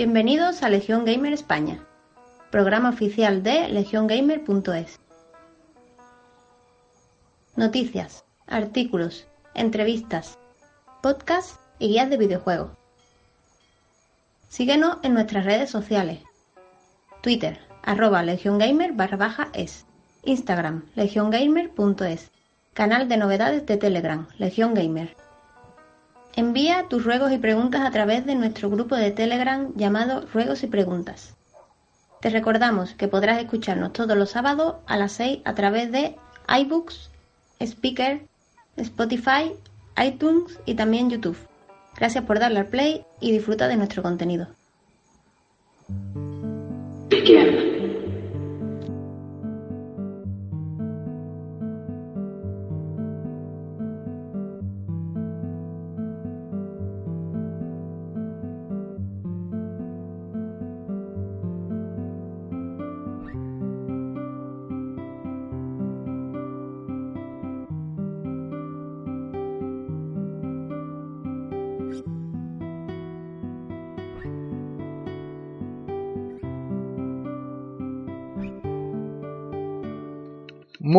Bienvenidos a Legión Gamer España, programa oficial de legiongamer.es. Noticias, artículos, entrevistas, podcasts y guías de videojuegos. Síguenos en nuestras redes sociales. Twitter, arroba legiongamer barra baja es. Instagram, legiongamer.es. Canal de novedades de Telegram, Legión Gamer. Envía tus ruegos y preguntas a través de nuestro grupo de Telegram llamado Ruegos y Preguntas. Te recordamos que podrás escucharnos todos los sábados a las 6 a través de iBooks, Speaker, Spotify, iTunes y también YouTube. Gracias por darle al play y disfruta de nuestro contenido.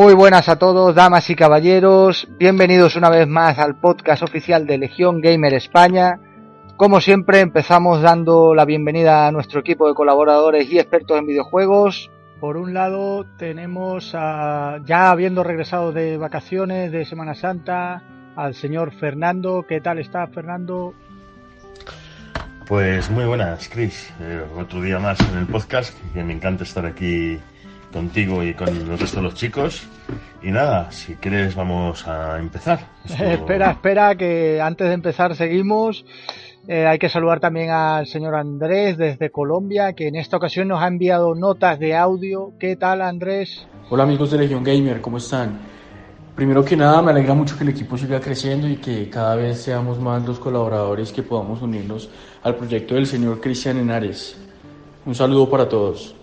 Muy buenas a todos, damas y caballeros. Bienvenidos una vez más al podcast oficial de Legión Gamer España. Como siempre, empezamos dando la bienvenida a nuestro equipo de colaboradores y expertos en videojuegos. Por un lado, tenemos a, ya habiendo regresado de vacaciones de Semana Santa, al señor Fernando. ¿Qué tal está, Fernando? Pues muy buenas, Chris. Eh, otro día más en el podcast, que me encanta estar aquí contigo y con el resto de los chicos. Y nada, si quieres vamos a empezar. Esto- espera, espera, que antes de empezar seguimos. Eh, hay que saludar también al señor Andrés desde Colombia, que en esta ocasión nos ha enviado notas de audio. ¿Qué tal, Andrés? Hola amigos de Legión Gamer, ¿cómo están? Primero que nada, me alegra mucho que el equipo siga creciendo y que cada vez seamos más los colaboradores que podamos unirnos al proyecto del señor Cristian Henares. Un saludo para todos.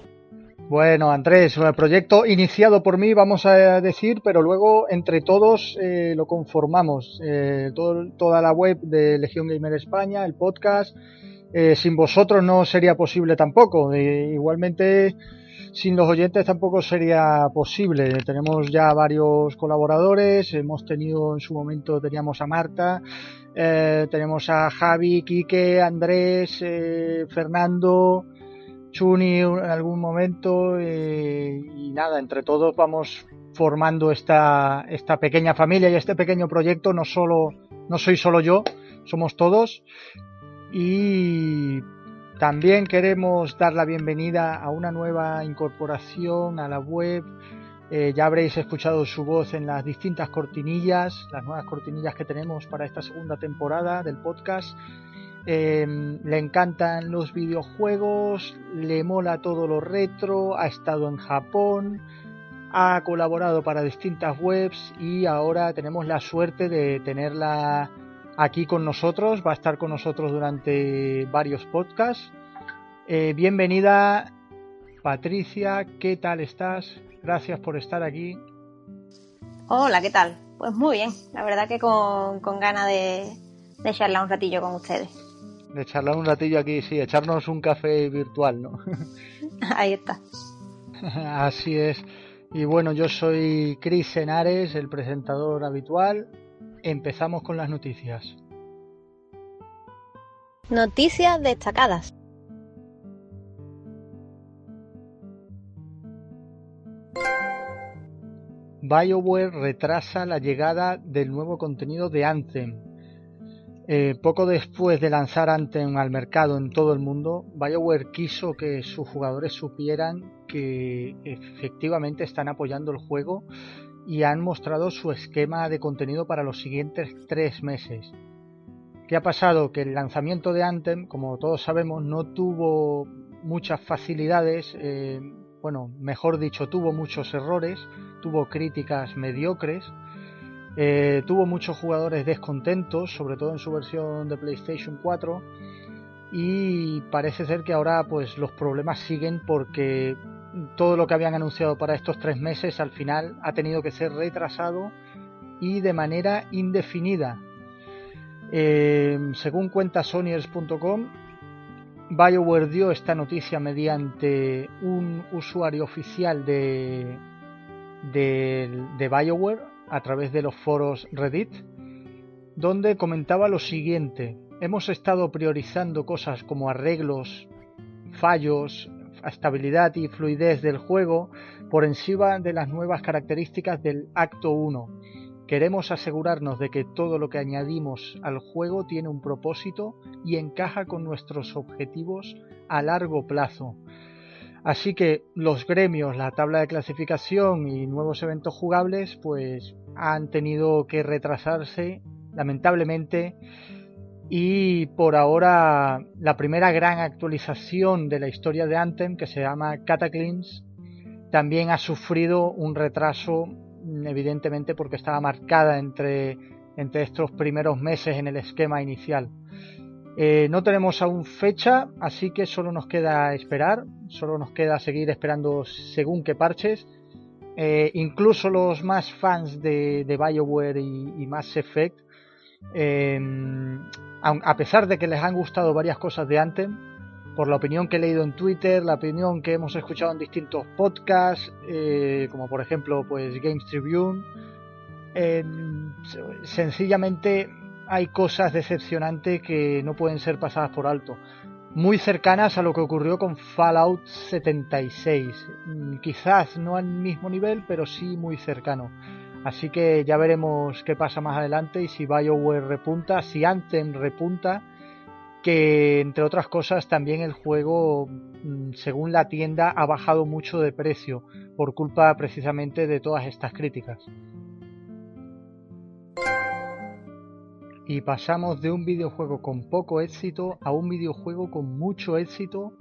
Bueno, Andrés, el proyecto iniciado por mí, vamos a decir, pero luego entre todos eh, lo conformamos. Eh, todo- toda la web de Legión Gamer España, el podcast, eh, sin vosotros no sería posible tampoco. Igualmente, sin los oyentes tampoco sería posible. Tenemos ya varios colaboradores, hemos tenido en su momento, teníamos a Marta, eh, tenemos a Javi, Quique, Andrés, eh, Fernando. Chuni en algún momento eh, y nada, entre todos vamos formando esta, esta pequeña familia y este pequeño proyecto. No solo, no soy solo yo, somos todos. Y también queremos dar la bienvenida a una nueva incorporación a la web. Eh, ya habréis escuchado su voz en las distintas cortinillas, las nuevas cortinillas que tenemos para esta segunda temporada del podcast. Eh, le encantan los videojuegos, le mola todo lo retro, ha estado en Japón, ha colaborado para distintas webs y ahora tenemos la suerte de tenerla aquí con nosotros, va a estar con nosotros durante varios podcasts. Eh, bienvenida Patricia, ¿qué tal estás? Gracias por estar aquí. Hola, ¿qué tal? Pues muy bien, la verdad que con, con ganas de, de charlar un ratillo con ustedes. De charlar un ratillo aquí, sí, echarnos un café virtual, ¿no? Ahí está. Así es. Y bueno, yo soy Cris Henares, el presentador habitual. Empezamos con las noticias. Noticias destacadas. BioWare retrasa la llegada del nuevo contenido de Anthem. Eh, poco después de lanzar Anthem al mercado en todo el mundo, BioWare quiso que sus jugadores supieran que efectivamente están apoyando el juego y han mostrado su esquema de contenido para los siguientes tres meses. ¿Qué ha pasado? Que el lanzamiento de Anthem, como todos sabemos, no tuvo muchas facilidades, eh, bueno, mejor dicho, tuvo muchos errores, tuvo críticas mediocres, eh, tuvo muchos jugadores descontentos, sobre todo en su versión de PlayStation 4, y parece ser que ahora pues los problemas siguen porque todo lo que habían anunciado para estos tres meses al final ha tenido que ser retrasado y de manera indefinida. Eh, según cuenta Sonyers.com, BioWare dio esta noticia mediante un usuario oficial de, de, de BioWare a través de los foros Reddit, donde comentaba lo siguiente. Hemos estado priorizando cosas como arreglos, fallos, estabilidad y fluidez del juego por encima de las nuevas características del acto 1. Queremos asegurarnos de que todo lo que añadimos al juego tiene un propósito y encaja con nuestros objetivos a largo plazo. Así que los gremios, la tabla de clasificación y nuevos eventos jugables pues han tenido que retrasarse lamentablemente y por ahora la primera gran actualización de la historia de Anthem que se llama Cataclysm también ha sufrido un retraso evidentemente porque estaba marcada entre, entre estos primeros meses en el esquema inicial. Eh, no tenemos aún fecha, así que solo nos queda esperar, solo nos queda seguir esperando según qué parches. Eh, incluso los más fans de, de BioWare y, Mass Effect eh, a pesar de que les han gustado varias cosas de Anthem, por la opinión que he leído en Twitter, la opinión que hemos escuchado en distintos podcasts, eh, como por ejemplo pues Games Tribune, eh, sencillamente hay cosas decepcionantes que no pueden ser pasadas por alto. Muy cercanas a lo que ocurrió con Fallout 76. Mm, quizás no al mismo nivel, pero sí muy cercano. Así que ya veremos qué pasa más adelante y si BioWare repunta, si Anthem repunta, que entre otras cosas también el juego, mm, según la tienda, ha bajado mucho de precio por culpa precisamente de todas estas críticas. Y pasamos de un videojuego con poco éxito a un videojuego con mucho éxito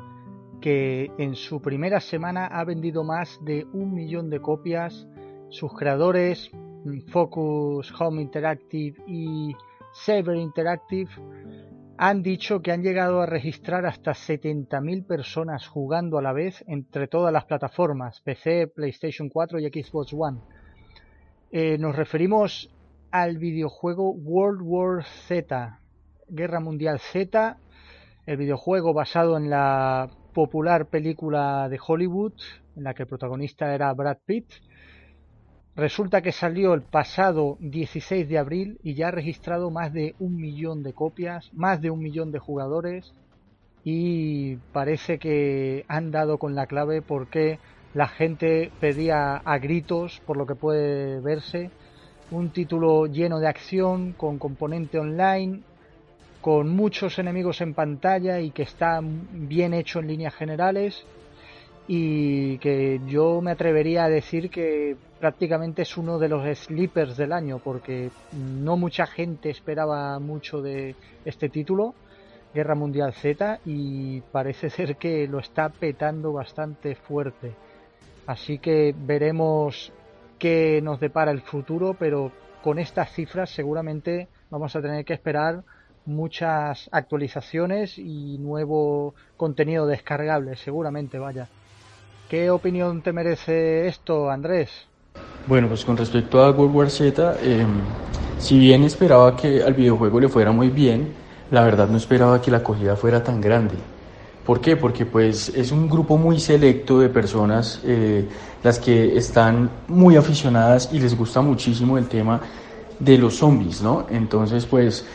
que en su primera semana ha vendido más de un millón de copias sus creadores, mm, Focus Home Interactive y Saber Interactive, han dicho que han llegado a registrar hasta 70.000 personas jugando a la vez entre todas las plataformas, PC, PlayStation 4 y Xbox One. Eh, nos referimos al videojuego World War Z, Guerra Mundial Z, el videojuego basado en la popular película de Hollywood, en la que el protagonista era Brad Pitt, Resulta que salió el pasado 16 de abril y ya ha registrado más de un millón de copias, más de un millón de jugadores y parece que han dado con la clave porque la gente pedía a gritos, por lo que puede verse, un título lleno de acción, con componente online, con muchos enemigos en pantalla y que está bien hecho en líneas generales y que yo me atrevería a decir que prácticamente es uno de los sleepers del año porque no mucha gente esperaba mucho de este título, Guerra Mundial Z, y parece ser que lo está petando bastante fuerte. Así que veremos qué nos depara el futuro, pero con estas cifras seguramente vamos a tener que esperar muchas actualizaciones y nuevo contenido descargable, seguramente vaya. ¿Qué opinión te merece esto, Andrés? Bueno, pues con respecto a World War Z, em, si bien esperaba que al videojuego le fuera muy bien, la verdad no esperaba que la acogida fuera tan grande. ¿Por qué? Porque pues es un grupo muy selecto de personas eh, las que están muy aficionadas y les gusta muchísimo el tema de los zombies, ¿no? Entonces pues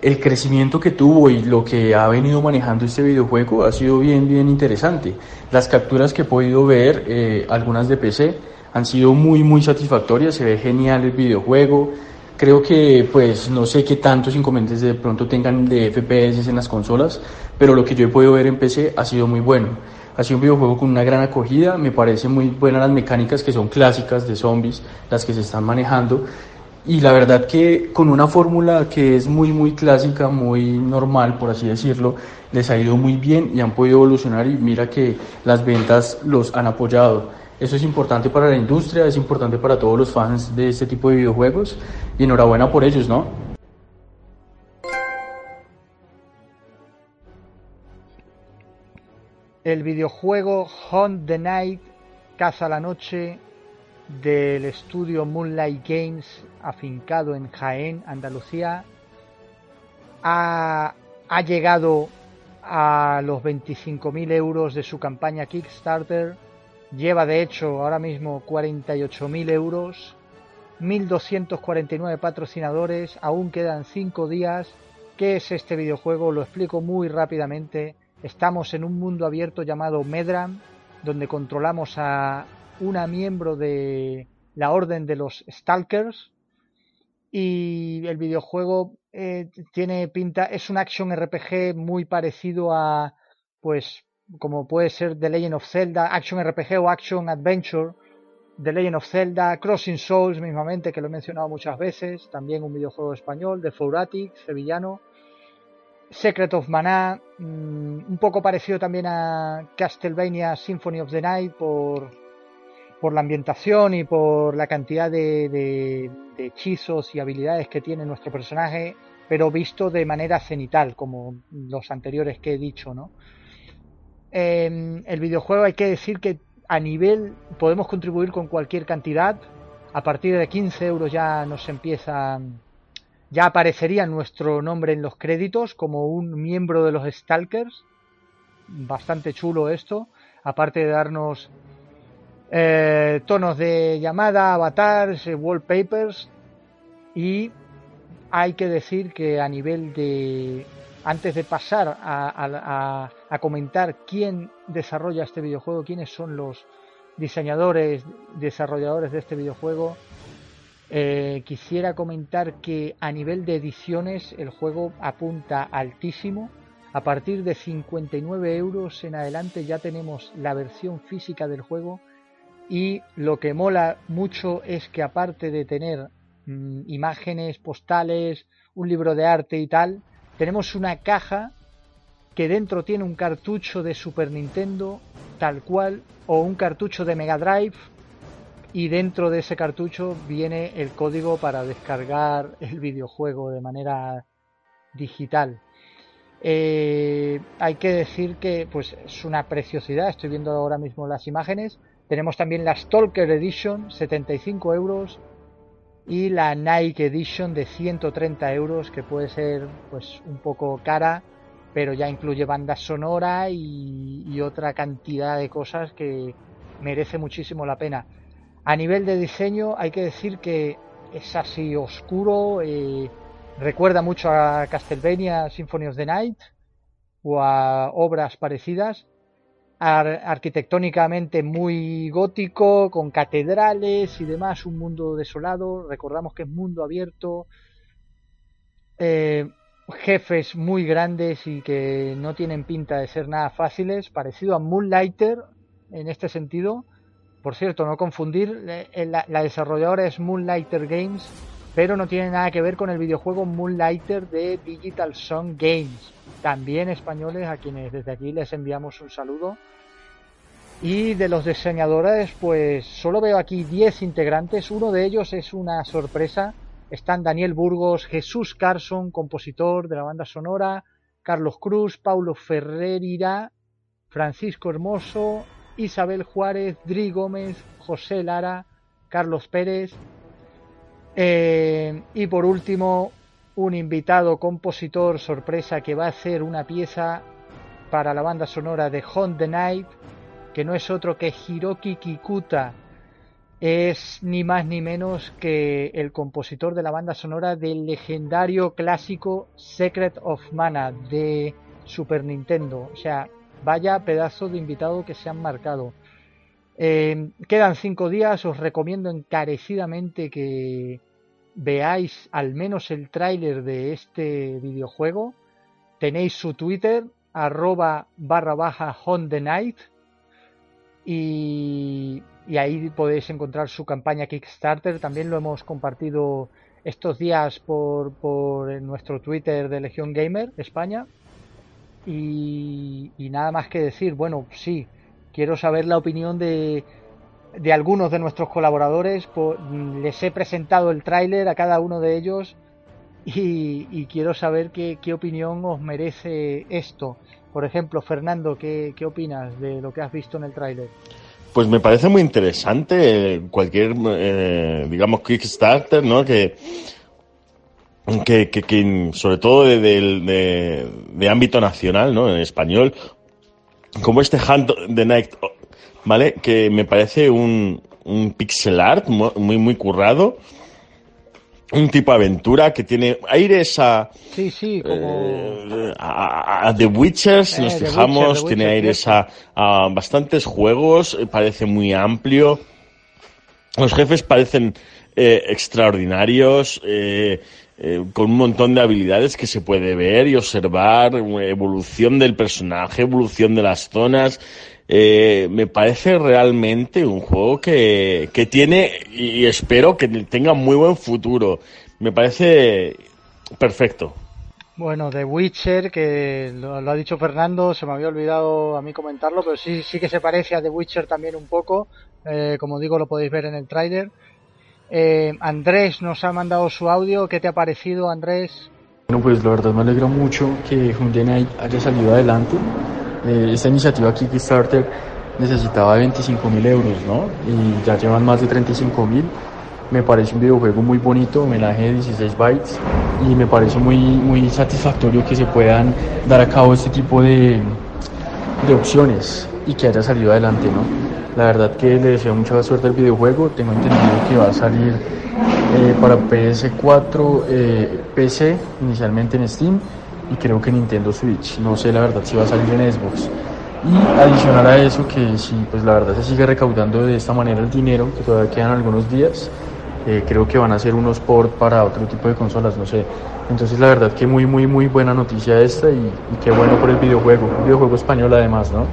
el crecimiento que tuvo y lo que ha venido manejando este videojuego ha sido bien, bien interesante. Las capturas que he podido ver, eh, algunas de PC, han sido muy, muy satisfactorias. Se ve genial el videojuego. Creo que, pues, no sé qué tantos inconvenientes de pronto tengan de FPS en las consolas, pero lo que yo he podido ver en PC ha sido muy bueno. Ha sido un videojuego con una gran acogida. Me parece muy buenas las mecánicas que son clásicas de zombies, las que se están manejando y la verdad que con una fórmula que es muy muy clásica, muy normal por así decirlo, les ha ido muy bien y han podido evolucionar y mira que las ventas los han apoyado. Eso es importante para la industria, es importante para todos los fans de este tipo de videojuegos y enhorabuena por ellos, ¿no? El videojuego Hunt the Night, Caza la Noche, del estudio Moonlight Games, afincado en Jaén, Andalucía, ha, ha llegado a los 25.000 euros de su campaña Kickstarter. Lleva de hecho ahora mismo 48.000 euros, 1.249 patrocinadores, aún quedan 5 días. ¿Qué es este videojuego? Lo explico muy rápidamente. Estamos en un mundo abierto llamado Medram, donde controlamos a una miembro de la Orden de los Stalkers. Y el videojuego eh, tiene pinta, es un action RPG muy parecido a, pues, como puede ser The Legend of Zelda, Action RPG o Action Adventure, The Legend of Zelda, Crossing Souls mismamente, que lo he mencionado muchas veces, también un videojuego español, de Fouratic, sevillano, Secret of Mana, mm, un poco parecido también a Castlevania Symphony of the Night por, por la ambientación y por la cantidad de, de, hechizos y habilidades que tiene nuestro personaje, pero visto de manera cenital, como los anteriores que he dicho, ¿no? Em, el videojuego hay que decir que a nivel podemos contribuir con cualquier cantidad. A partir de 15 euros ya nos empieza, ya aparecería nuestro nombre en los créditos como un miembro de los Stalkers. Bastante chulo esto. Aparte de darnos eh, tonos de llamada, avatars, eh, wallpapers y hay que decir que a nivel de antes de pasar a, comentar quién desarrolla este videojuego, quiénes son los diseñadores, desarrolladores de este videojuego, eh, quisiera comentar que a nivel de ediciones el juego apunta altísimo. A partir de 59 euros en adelante ya tenemos la versión física del juego y lo que mola mucho es que aparte de tener mm, imágenes, postales, un libro de arte y tal, tenemos una caja que dentro tiene un cartucho de Super Nintendo tal cual o un cartucho de Mega Drive y dentro de ese cartucho viene el código para descargar el videojuego de manera digital. Eh, hay que decir que pues es una preciosidad, estoy viendo ahora mismo las imágenes, tenemos también la Stalker Edition, 75 euros, y la Nike Edition de 130 euros, que puede ser pues un poco cara, pero ya incluye banda sonora y, otra cantidad de cosas que merece muchísimo la pena. A nivel de diseño hay que decir que es así oscuro, eh, recuerda mucho a Castlevania Symphony of the Night o a obras parecidas arquitectónicamente muy gótico, con catedrales y demás, un mundo desolado, recordamos que es mundo abierto, eh, jefes muy grandes y que no tienen pinta de ser nada fáciles, parecido a Moonlighter en este sentido. Por cierto, no confundir, eh, la, la desarrolladora es Moonlighter Games, pero no tiene nada que ver con el videojuego Moonlighter de Digital Song Games, también españoles a quienes desde aquí les enviamos un saludo. Y de los diseñadores, pues solo veo aquí 10 integrantes, uno de ellos es una sorpresa, están Daniel Burgos, Jesús Carson, compositor de la banda sonora, Carlos Cruz, Paulo Ferreira, Francisco Hermoso, Isabel Juárez, Dri Gómez, José Lara, Carlos Pérez, eh, y por último, un invitado compositor sorpresa que va a hacer una pieza para la banda sonora de Hunt the Night, que no es otro que Hiroki Kikuta. Es ni más ni menos que el compositor de la banda sonora del legendario clásico Secret of Mana de Super Nintendo. O sea, vaya pedazo de invitado que se han marcado. Eh, quedan cinco días, os recomiendo encarecidamente que veáis al menos el tráiler de este videojuego. Tenéis su Twitter, arroba barra baja on the night. Y, ahí podéis encontrar su campaña Kickstarter. También lo hemos compartido estos días por, por nuestro Twitter de Legión Gamer España. Y, y nada más que decir, bueno, sí, quiero saber la opinión de, de algunos de nuestros colaboradores. les he presentado el tráiler a cada uno de ellos y, quiero saber qué, opinión os merece esto. Por ejemplo, Fernando, ¿qué, opinas de lo que has visto en el tráiler? Pues me parece muy interesante eh, cualquier, eh, digamos, Kickstarter, ¿no? Que, que, sobre todo de, de, ámbito nacional, ¿no? En español, como este Hunt the Night ¿vale? Que me parece un, un pixel art muy, muy currado. Un tipo aventura que tiene aires a. Sí, sí, como. Eh, a, The Witcher, si nos eh, fijamos, tiene aires a, bastantes juegos, eh, parece muy amplio. Los jefes parecen extraordinarios. con un montón de habilidades que se puede ver y observar, evolución del personaje, evolución de las zonas, eh, me parece realmente un juego que, que tiene y espero que tenga muy buen futuro. Me parece perfecto. Bueno, The Witcher, que lo, ha dicho Fernando, se me había olvidado a mí comentarlo, pero sí, sí que se parece a The Witcher también un poco. Eh, como digo, lo podéis ver en el tráiler. Eh, Andrés nos ha mandado su audio. ¿Qué te ha parecido, Andrés? Bueno, pues la verdad me alegra mucho que Hyundai haya salido adelante eh, esta iniciativa Kickstarter necesitaba 25 mil euros, ¿no? Y ya llevan más de 35 mil. Me parece un videojuego muy bonito, homenaje de 16 bytes, y me parece muy, muy satisfactorio que se puedan dar a cabo este tipo de, de opciones y que haya salido adelante, ¿no? La verdad que le deseo mucha suerte al videojuego, tengo entendido que va a salir eh, para PS4, eh, PC, inicialmente en Steam, y creo que Nintendo Switch. No sé la verdad si va a salir en Xbox. Y adicional a eso, que si pues la verdad se sigue recaudando de esta manera el dinero, que todavía quedan algunos días, eh, creo que van a ser unos port para otro tipo de consolas, no sé. Entonces la verdad que muy, muy, muy buena noticia esta y, y qué bueno por el videojuego, un videojuego español además, ¿no?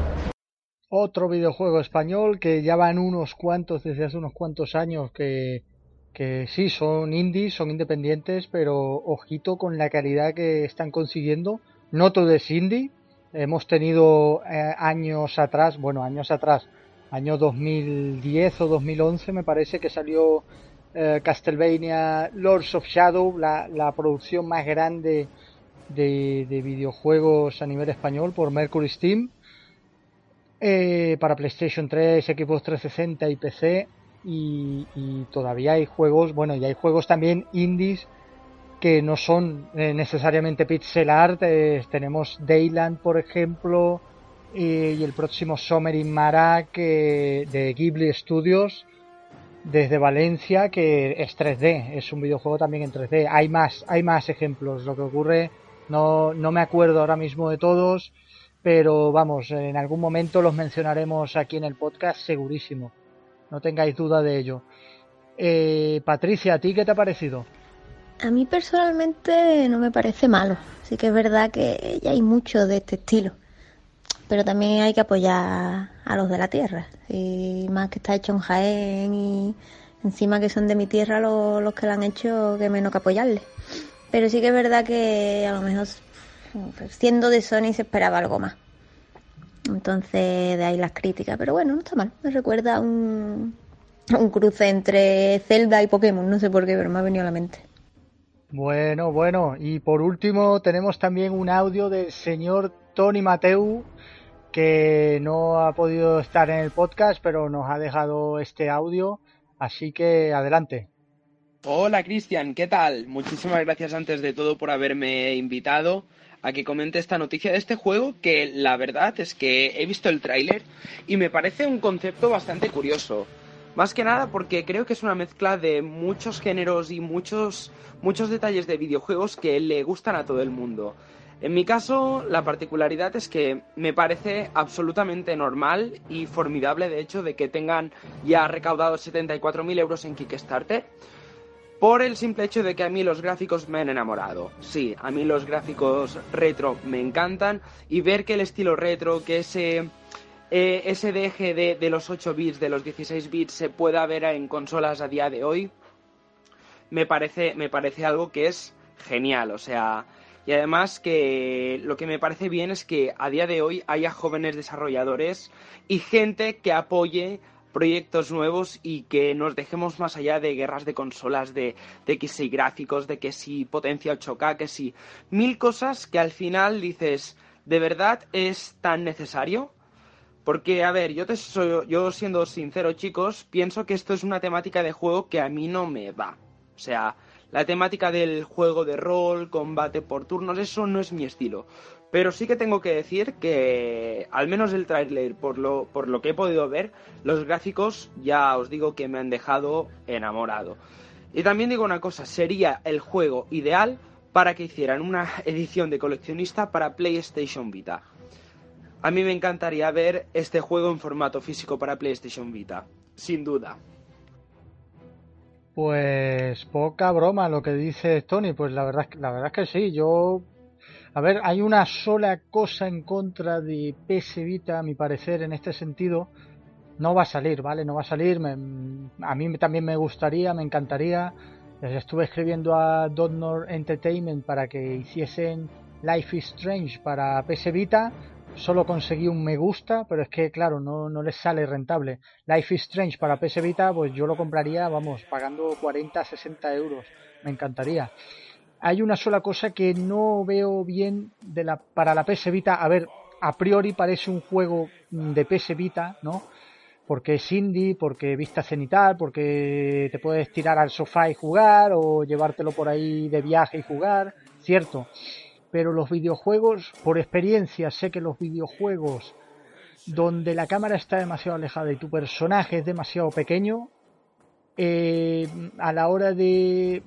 Otro videojuego español que ya van unos cuantos, desde hace unos cuantos años que, que sí, son indies, son independientes, pero ojito con la calidad que están consiguiendo. No todo es indie. Hemos tenido eh, años atrás, bueno, años atrás, año 2010 o 2011 me parece que salió eh, Castlevania Lords of Shadow, la, la producción más grande de, de, videojuegos a nivel español por Mercury Steam. Eh, para PlayStation 3, equipos 360 y PC y, todavía hay juegos, bueno, y hay juegos también indies que no son eh, necesariamente pixel art. Eh, tenemos Dayland, por ejemplo, y, el próximo Summer in Marak de Ghibli Studios desde Valencia, que es 3D, es un videojuego también en 3D. Hay más, hay más ejemplos. Lo que ocurre, no, no me acuerdo ahora mismo de todos, pero vamos, en algún momento los mencionaremos aquí en el podcast, segurísimo no tengáis duda de ello. Eh, Patricia, ¿a ti qué te ha parecido? A mí personalmente no me parece malo. Sí que es verdad que ya hay mucho de este estilo. Pero también hay que apoyar a los de la tierra. Y más que está hecho en Jaén y encima que son de mi tierra los, que lo han hecho, que menos que apoyarle. Pero sí que es verdad que a lo mejor siendo de Sony se esperaba algo más. Entonces, de ahí las críticas. Pero bueno, no está mal. Me recuerda un, un cruce entre Zelda y Pokémon. No sé por qué, pero me ha venido a la mente. Bueno, bueno. Y por último, tenemos también un audio del señor Tony Mateu, que no ha podido estar en el podcast, pero nos ha dejado este audio. Así que adelante. Hola Cristian, ¿qué tal? Muchísimas gracias antes de todo por haberme invitado a que comente esta noticia de este juego que la verdad es que he visto el tráiler y me parece un concepto bastante curioso. Más que nada porque creo que es una mezcla de muchos géneros y muchos, muchos detalles de videojuegos que le gustan a todo el mundo. En mi caso, la particularidad es que me parece absolutamente normal y formidable, de hecho, de que tengan ya recaudado 74.000 euros en Kickstarter por el simple hecho de que a mí los gráficos me han enamorado. Sí, a mí los gráficos retro me encantan y ver que el estilo retro, que ese, eh, ese deje de, los 8 bits, de los 16 bits, se pueda ver en consolas a día de hoy, me parece, me parece algo que es genial. O sea, y además que lo que me parece bien es que a día de hoy haya jóvenes desarrolladores y gente que apoye proyectos nuevos y que nos dejemos más allá de guerras de consolas, de, que si gráficos, de que si potencia 8K, que si mil cosas que al final dices, ¿de verdad es tan necesario? Porque, a ver, yo, te soy, yo siendo sincero, chicos, pienso que esto es una temática de juego que a mí no me va. O sea, la temática del juego de rol, combate por turnos, eso no es mi estilo. Pero sí que tengo que decir que, al menos el tráiler, por lo, por lo que he podido ver, los gráficos ya os digo que me han dejado enamorado. Y también digo una cosa, sería el juego ideal para que hicieran una edición de coleccionista para PlayStation Vita. A mí me encantaría ver este juego en formato físico para PlayStation Vita, sin duda. Pues poca broma lo que dice Tony, pues la verdad, la verdad es que sí, yo... A ver, hay una sola cosa en contra de PS Vita, a mi parecer, en este sentido. No va a salir, ¿vale? No va a salir. a mí también me gustaría, me encantaría. Les estuve escribiendo a Donor Entertainment para que hiciesen Life is Strange para PS Vita solo conseguí un me gusta, pero es que, claro, no, no les sale rentable. Life is Strange para PS Vita, pues yo lo compraría, vamos, pagando 40, 60 euros. Me encantaría. Hay una sola cosa que no veo bien para la PS Vita. A ver, a priori parece un juego de PS Vita, ¿no? Porque es indie, porque vista cenital, porque te puedes tirar al sofá y jugar, o llevártelo por ahí de viaje y jugar, cierto pero los videojuegos, por experiencia, sé que los videojuegos donde la cámara está demasiado alejada y tu personaje es demasiado pequeño, eh, a la hora de.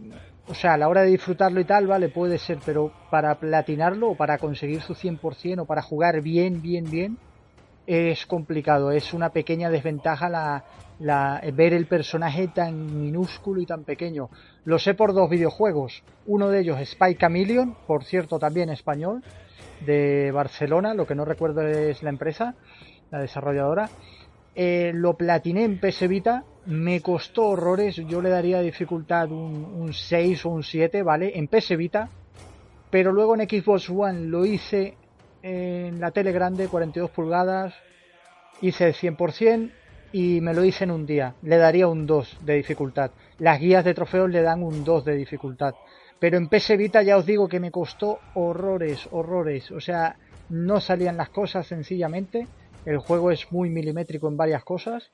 O sea, a la hora de disfrutarlo y tal, vale, puede ser, pero para platinarlo o para conseguir su 100% o para jugar bien, bien, bien, es complicado. Es una pequeña desventaja la, la, ver el personaje tan minúsculo y tan pequeño. Lo sé por dos videojuegos. Uno de ellos, Spy Chameleon, por cierto también español, de Barcelona, lo que no recuerdo es la empresa, la desarrolladora. Eh, lo platiné en PS Vita, me costó horrores, yo le daría dificultad un, un 6 o un 7, ¿vale? En PS Vita, pero luego en Xbox One lo hice en la tele grande, 42 pulgadas, hice el 100%, y me lo hice en un día. Le daría un 2 de dificultad. Las guías de trofeos le dan un 2 de dificultad. Pero en PS Vita ya os digo que me costó horrores, horrores. O sea, no salían las cosas sencillamente. El juego es muy milimétrico en varias cosas.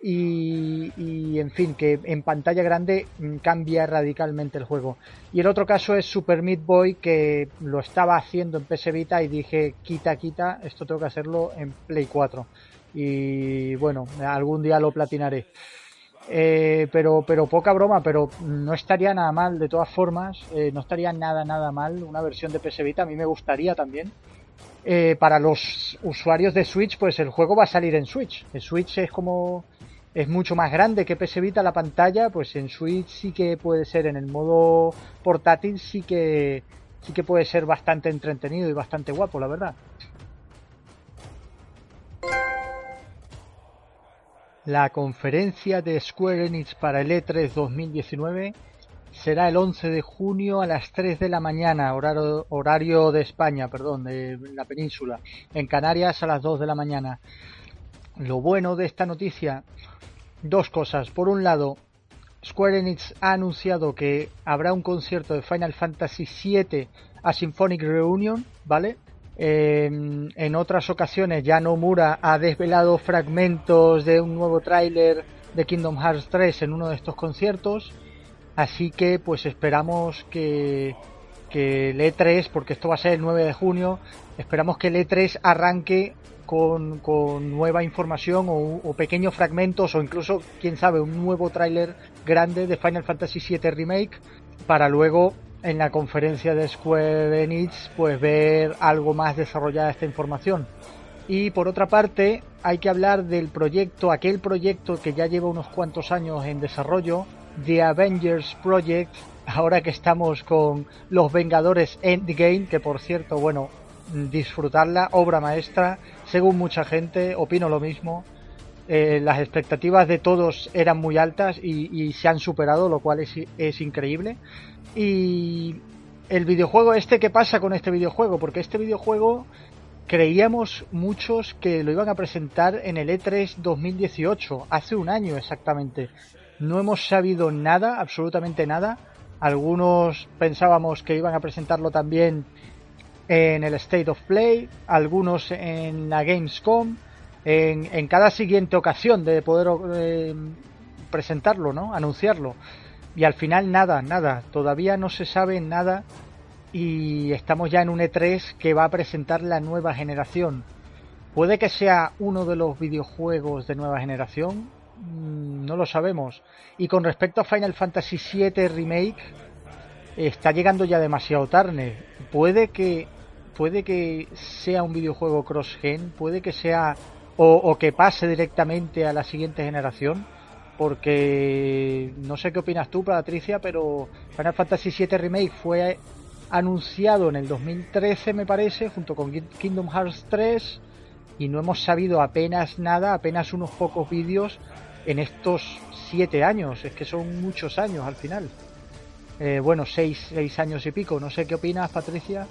Y, y, en fin, que en pantalla grande cambia radicalmente el juego. Y el otro caso es Super Meat Boy, que lo estaba haciendo en PS Vita y dije, quita, quita, esto tengo que hacerlo en Play 4 y bueno, algún día lo platinaré. Eh, pero, pero poca broma, pero no estaría nada mal, de todas formas, eh, no estaría nada, nada mal una versión de PS Vita, a mí me gustaría también. Eh, para los usuarios de Switch, pues el juego va a salir en Switch. El Switch es como es mucho más grande que PS Vita la pantalla, pues en Switch sí que puede ser en el modo portátil sí que sí que puede ser bastante entretenido y bastante guapo, la verdad. La conferencia de Square Enix para el E3 2019 será el 11 de junio a las 3 de la mañana, horario, horario de España, perdón, de la península. En Canarias a las 2 de la mañana. Lo bueno de esta noticia, dos cosas. Por un lado, Square Enix ha anunciado que habrá un concierto de Final Fantasy VII a Symphonic Reunion, ¿vale? en otras ocasiones ya Nomura ha desvelado fragmentos de un nuevo tráiler de Kingdom Hearts 3 en uno de estos conciertos. Así que pues esperamos que, que el E3, porque esto va a ser el 9 de junio, esperamos que el E3 arranque con, con nueva información o, o, pequeños fragmentos o incluso, quién sabe, un nuevo tráiler grande de Final Fantasy VII Remake para luego en la conferencia de Square Enix pues ver algo más desarrollada esta información. Y por otra parte, hay que hablar del proyecto, aquel proyecto que ya lleva unos cuantos años en desarrollo, The Avengers Project, ahora que estamos con Los Vengadores Endgame, que por cierto, bueno, disfrutarla, obra maestra, según mucha gente, opino lo mismo. eh, las expectativas de todos eran muy altas y, se han superado, lo cual es, es, increíble. Y el videojuego, este, ¿qué pasa con este videojuego? Porque este videojuego creíamos muchos que lo iban a presentar en el E3 2018, hace un año exactamente. No hemos sabido nada, absolutamente nada. Algunos pensábamos que iban a presentarlo también en el State of Play, algunos en la Gamescom en, cada siguiente ocasión de poder eh, presentarlo, ¿no? Anunciarlo. Y al final nada, nada. Todavía no se sabe nada y estamos ya en un E3 que va a presentar la nueva generación. ¿Puede que sea uno de los videojuegos de nueva generación? Mm, no lo sabemos. Y con respecto a Final Fantasy VII Remake, está llegando ya demasiado tarde. Puede que puede que sea un videojuego cross-gen, puede que sea o, que pase directamente a la siguiente generación porque no sé qué opinas tú, Patricia, pero Final Fantasy VII Remake fue anunciado en el 2013, me parece, junto con Kingdom Hearts 3, y no hemos sabido apenas nada, apenas unos pocos vídeos en estos siete años. Es que son muchos años al final. Eh, bueno, seis, seis años y pico. No sé qué opinas, Patricia.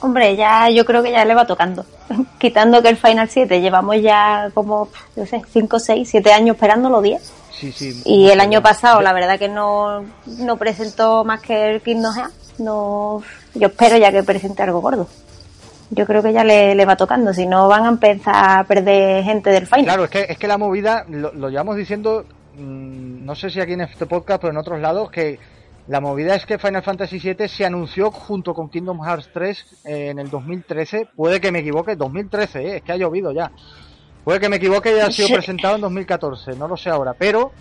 Hombre, ya yo creo que ya le va tocando. Quitando que el Final 7 llevamos ya como, no sé, 5, 6, 7 años esperándolo 10. Sí, sí. Y el año pasado, la verdad que no, no presentó más que el Kingdom Hearts. No, yo espero ya que presente algo gordo. Yo creo que ya le, va tocando, si no van a empezar a perder gente del Final. Claro, es que, es que la movida, lo, lo llevamos diciendo, mm, no sé si aquí en este podcast, pero en otros lados, que la movida es que Final Fantasy VII se anunció junto con Kingdom Hearts 3 eh, en el 2013. Puede que me equivoque, 2013, eh, es que ha llovido ya. Puede que me equivoque y haya sido presentado en 2014, no lo sé ahora. Pero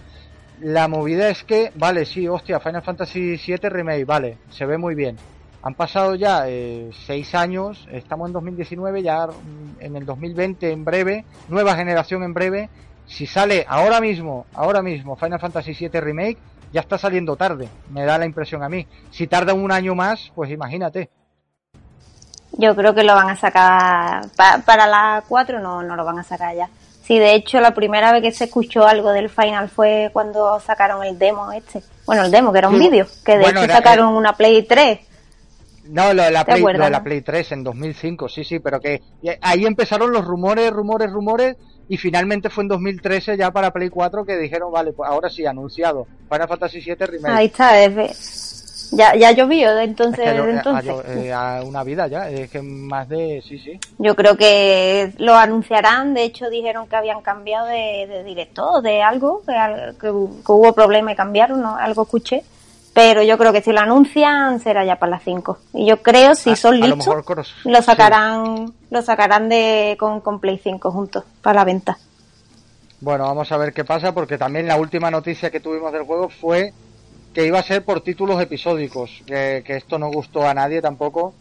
la movida es que, vale, sí, hostia, Final Fantasy VII Remake, vale, se ve muy bien. Han pasado ya eh, seis años, estamos en 2019, ya en el 2020 en breve, nueva generación en breve. Si sale ahora mismo, ahora mismo Final Fantasy VII Remake, ya está saliendo tarde, me da la impresión a mí. Si tarda un año más, pues imagínate. Yo creo que lo van a sacar, para la 4 no, no lo van a sacar ya. Sí, de hecho la primera vez que se escuchó algo del final fue cuando sacaron el demo este. Bueno, el demo, que era un vídeo, que de hecho sacaron una Play 3. No, lo de, la Play, lo de la Play 3 en 2005, sí, sí, pero que ahí empezaron los rumores, rumores, rumores y finalmente fue en 2013 ya para Play 4 que dijeron, vale, pues ahora sí, anunciado. Final Fantasy VII Remake. Ahí está, ya, ya llovió entonces. entonces. Eh, una vida ya, es que más de, sí, sí. Yo creo que lo anunciarán, de hecho dijeron que habían cambiado de, director, de algo, que, hubo problema y cambiaron, ¿no? algo escuché pero yo creo que si lo anuncian será ya para las 5 y yo creo si son listos lo, sacarán lo sacarán de con, con, Play 5 juntos para la venta. Bueno vamos a ver qué pasa porque también la última noticia que tuvimos del juego fue que iba a ser por títulos episódicos que, que esto no gustó a nadie tampoco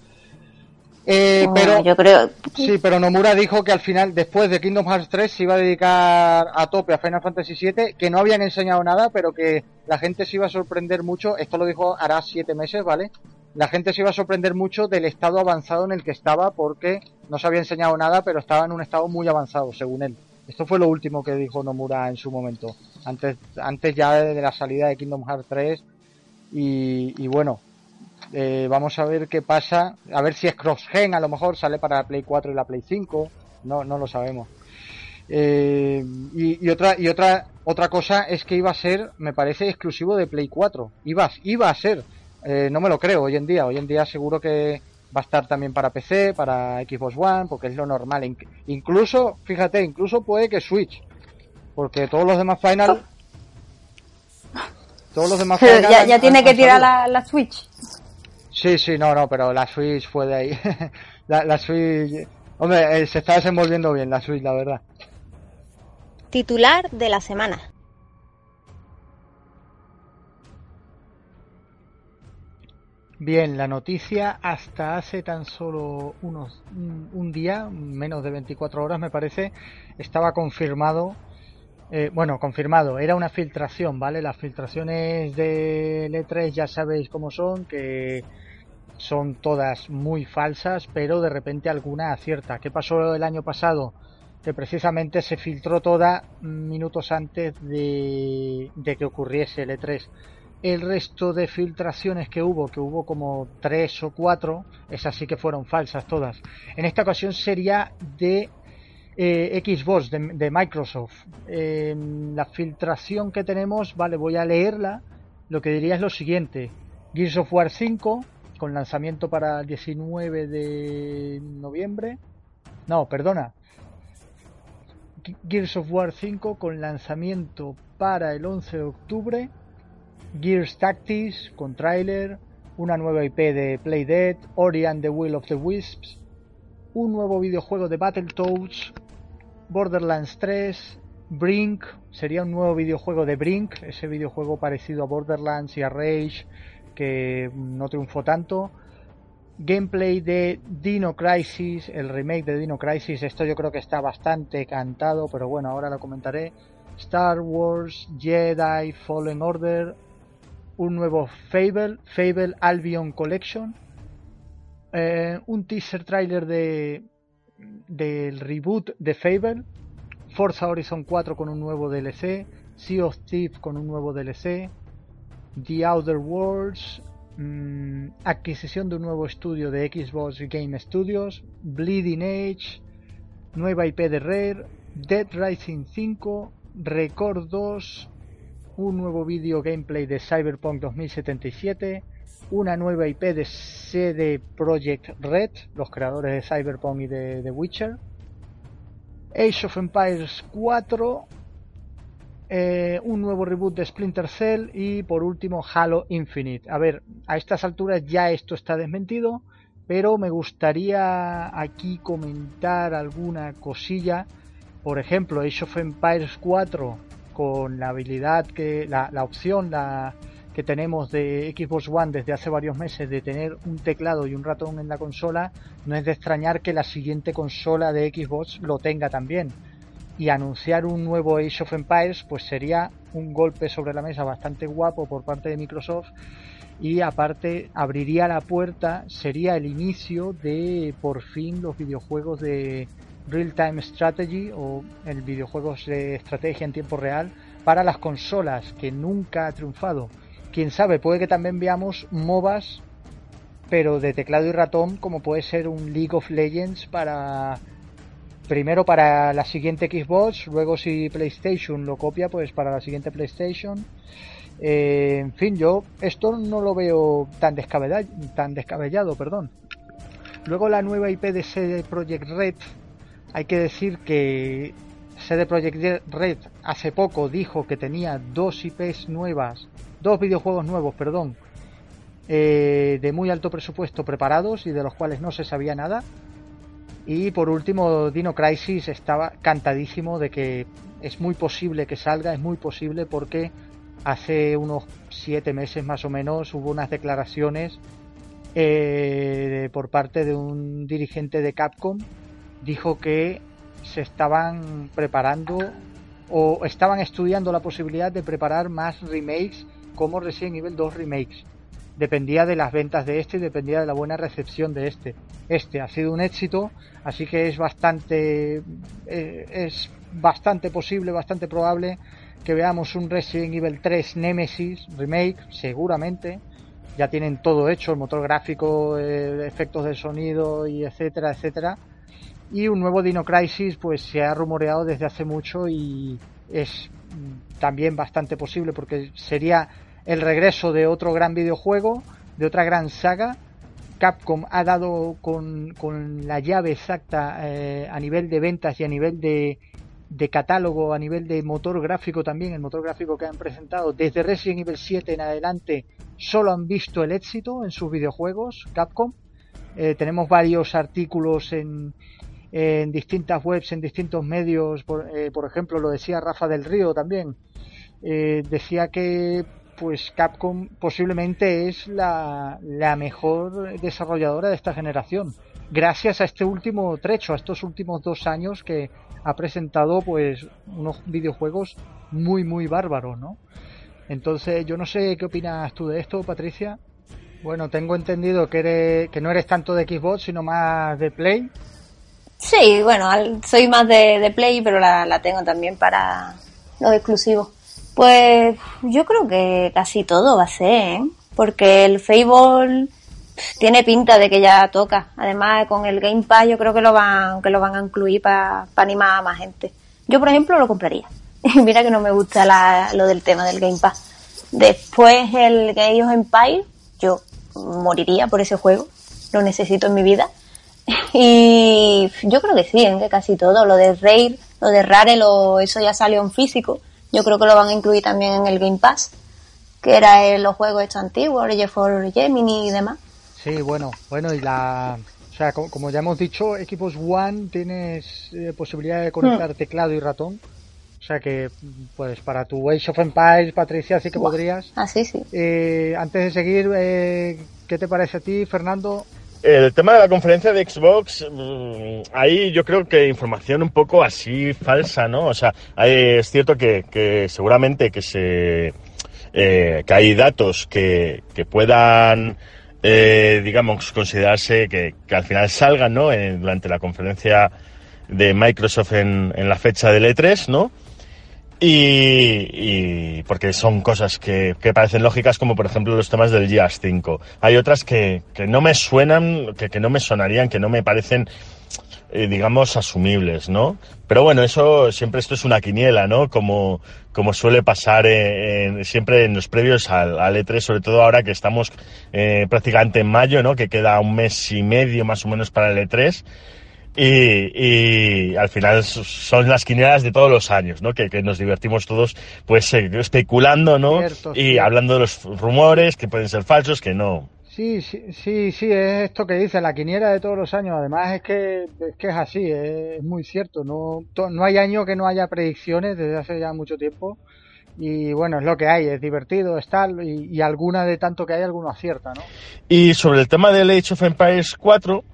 eh, pero yo creo sí, pero Nomura dijo que al final, después de Kingdom Hearts 3, se iba a dedicar a tope a Final Fantasy VII, que no habían enseñado nada, pero que la gente se iba a sorprender mucho. Esto lo dijo hará siete meses, ¿vale? La gente se iba a sorprender mucho del estado avanzado en el que estaba, porque no se había enseñado nada, pero estaba en un estado muy avanzado, según él. Esto fue lo último que dijo Nomura en su momento, antes, antes ya de la salida de Kingdom Hearts 3. Y, y bueno, eh, vamos a ver qué pasa. A ver si es cross-gen, a lo mejor sale para la Play 4 y la Play 5. No, no lo sabemos. Eh, y, otra y otra otra cosa es que iba a ser, me parece, exclusivo de Play 4. Iba, iba a ser. Eh, no me lo creo hoy en día. Hoy en día seguro que va a estar también para PC, para Xbox One, porque es lo normal. Incluso, fíjate, incluso puede que Switch. Porque todos los demás Final... Todos los demás Final ya, ya tiene que tirar la, la Switch. Sí, sí, no, no, pero la Switch fue de ahí. la, Switch. Hombre, eh, se está desenvolviendo bien la Switch, la verdad. Titular de la semana. Bien, la noticia hasta hace tan solo unos un día, menos de 24 horas me parece, estaba confirmado. Eh, bueno, confirmado, era una filtración, ¿vale? Las filtraciones de L3 ya sabéis cómo son, que son todas muy falsas, pero de repente alguna acierta. ¿Qué pasó el año pasado? que precisamente se filtró toda minutos antes de, de que ocurriese el E3. El resto de filtraciones que hubo, que hubo como tres o cuatro, esas sí que fueron falsas todas. En esta ocasión sería de eh, Xbox, de, Microsoft. la filtración que tenemos, vale, voy a leerla. Lo que diría es lo siguiente. Gears of War 5, con lanzamiento para el 19 de noviembre. No, perdona. Gears of War 5 con lanzamiento para el 11 de octubre. Gears Tactics con trailer. Una nueva IP de Playdead. Ori and the Will of the Wisps. Un nuevo videojuego de Battletoads. Borderlands 3. Brink. Sería un nuevo videojuego de Brink. Ese videojuego parecido a Borderlands y a Rage que no triunfó tanto. Gameplay de Dino Crisis, el remake de Dino Crisis, esto yo creo que está bastante cantado, pero bueno, ahora lo comentaré. Star Wars, Jedi, Fallen Order, un nuevo Fable, Fable Albion Collection, eh, un teaser trailer de del reboot de Fable, Forza Horizon 4 con un nuevo DLC, Sea of Thieves con un nuevo DLC, The Outer Worlds, mm, adquisición de un nuevo estudio de Xbox Game Studios, Bleeding Age, nueva IP de Rare, Dead Rising 5, Record 2, un nuevo video gameplay de Cyberpunk 2077, una nueva IP de CD Projekt Red, los creadores de Cyberpunk y de The Witcher, Age of Empires 4, eh, un nuevo reboot de Splinter Cell y por último Halo Infinite. A ver, a estas alturas ya esto está desmentido, pero me gustaría aquí comentar alguna cosilla. Por ejemplo, Age of Empires 4 con la habilidad que la, la opción la que tenemos de Xbox One desde hace varios meses de tener un teclado y un ratón en la consola, no es de extrañar que la siguiente consola de Xbox lo tenga también y anunciar un nuevo Age of Empires pues sería un golpe sobre la mesa bastante guapo por parte de Microsoft y aparte abriría la puerta, sería el inicio de por fin los videojuegos de Real Time Strategy o el videojuegos de estrategia en tiempo real para las consolas que nunca ha triunfado. Quién sabe, puede que también veamos MOBAs pero de teclado y ratón como puede ser un League of Legends para primero para la siguiente Xbox, luego si PlayStation lo copia, pues para la siguiente PlayStation. Eh, en fin, yo esto no lo veo tan descabellado, perdón. Luego la nueva IP de CD Projekt Red, hay que decir que CD Projekt Red hace poco dijo que tenía dos IPs nuevas, dos videojuegos nuevos, perdón, eh, de muy alto presupuesto preparados y de los cuales no se sabía nada. Y por último, Dino Crisis estaba cantadísimo de que es muy posible que salga, es muy posible porque hace unos siete meses más o menos hubo unas declaraciones eh, por parte de un dirigente de Capcom. Dijo que se estaban preparando o estaban estudiando la posibilidad de preparar más remakes como Resident Evil 2 remakes dependía de las ventas de este y dependía de la buena recepción de este. Este ha sido un éxito, así que es bastante eh, es bastante posible, bastante probable que veamos un Resident Evil 3 Nemesis remake, seguramente. Ya tienen todo hecho, el motor gráfico, eh, efectos de sonido y etcétera, etcétera. Y un nuevo Dino Crisis, pues se ha rumoreado desde hace mucho y es también bastante posible porque sería el regreso de otro gran videojuego, de otra gran saga. Capcom ha dado con, la llave exacta eh, a nivel de ventas y a nivel de, de catálogo, a nivel de motor gráfico también, el motor gráfico que han presentado desde Resident Evil 7 en adelante, solo han visto el éxito en sus videojuegos, Capcom. Eh, tenemos varios artículos en, en distintas webs, en distintos medios, por, eh, por ejemplo, lo decía Rafa del Río también, decía que pues Capcom posiblemente es la, mejor desarrolladora de esta generación. Gracias a este último trecho, a estos últimos dos años que ha presentado pues unos videojuegos muy muy bárbaros, ¿no? Entonces yo no sé qué opinas tú de esto, Patricia. Bueno, tengo entendido que, eres, que no eres tanto de Xbox, sino más de Play. Sí, bueno, soy más de, Play, pero la, la, tengo también para los exclusivos. Pues yo creo que casi todo va a ser, ¿eh? Porque el Fable tiene pinta de que ya toca. Además, con el Game Pass yo creo que lo van, que lo van a incluir para animar a más gente. Yo, por ejemplo, lo compraría. Mira que no me gusta lo del tema del Game Pass. Después el Game of Empire, yo moriría por ese juego. Lo necesito en mi vida. Y yo creo que sí, en que casi todo. Lo de Rare, lo de Rare, lo, eso ya salió en físico. Yo creo que lo van a incluir también en el Game Pass, que era en los juegos estos antiguos, Rage for Gemini y demás. Sí, bueno, bueno, y la. O sea, como, ya hemos dicho, Equipos One tienes eh, posibilidad de conectar hmm. teclado y ratón. O sea que, pues para tu Age of Empires, Patricia, sí que podrías. Ah, sí, sí. Eh, antes de seguir, eh, ¿qué te parece a ti, Fernando? El tema de la conferencia de Xbox, mm, ahí yo creo que información un poco así falsa, ¿no? O sea, es cierto que, seguramente que se que hay datos que, que puedan eh, digamos, considerarse que, al final salgan, ¿no? durante la conferencia de Microsoft en, la fecha del E3, ¿no? Y, porque son cosas que, parecen lógicas, como por ejemplo los temas del GIAS 5. Hay otras que, que no me suenan, que, que no me sonarían, que no me parecen eh, digamos, asumibles, ¿no? Pero bueno, eso siempre esto es una quiniela, ¿no? Como, como suele pasar en, siempre en los previos al, E3, sobre todo ahora que estamos eh, prácticamente en mayo, ¿no? Que queda un mes y medio más o menos para el E3. Y, y, al final son las quinielas de todos los años, ¿no? Que, que nos divertimos todos, pues, eh, especulando, ¿no? y hablando de los rumores que pueden ser falsos, que no, Sí, sí, sí, sí, es esto que dice, la quiniera de todos los años. Además es que es, que es así, es, muy cierto. No, no hay año que no haya predicciones desde hace ya mucho tiempo. Y bueno, es lo que hay, es divertido, es tal, y, alguna de tanto que hay, alguno acierta, ¿no? Y sobre el tema del Age of Empires 4,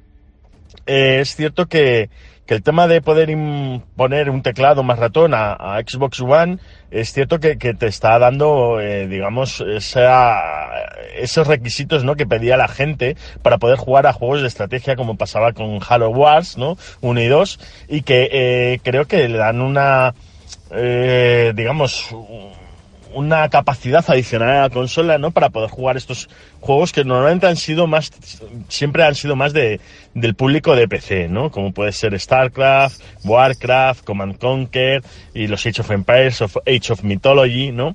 eh, es cierto que, que el tema de poder imponer un teclado más ratón a, Xbox One es cierto que, te está dando, eh, digamos, esos requisitos ¿no? que pedía la gente para poder jugar a juegos de estrategia como pasaba con Halo Wars, ¿no? 1 y 2, y que eh, creo que le dan una, eh, digamos, una capacidad adicional a la consola, ¿no? Para poder jugar estos juegos que normalmente han sido más, siempre han sido más de, del público de PC, ¿no? Como puede ser StarCraft, Warcraft, Command Conquer y los Age of Empires, of Age of Mythology, ¿no?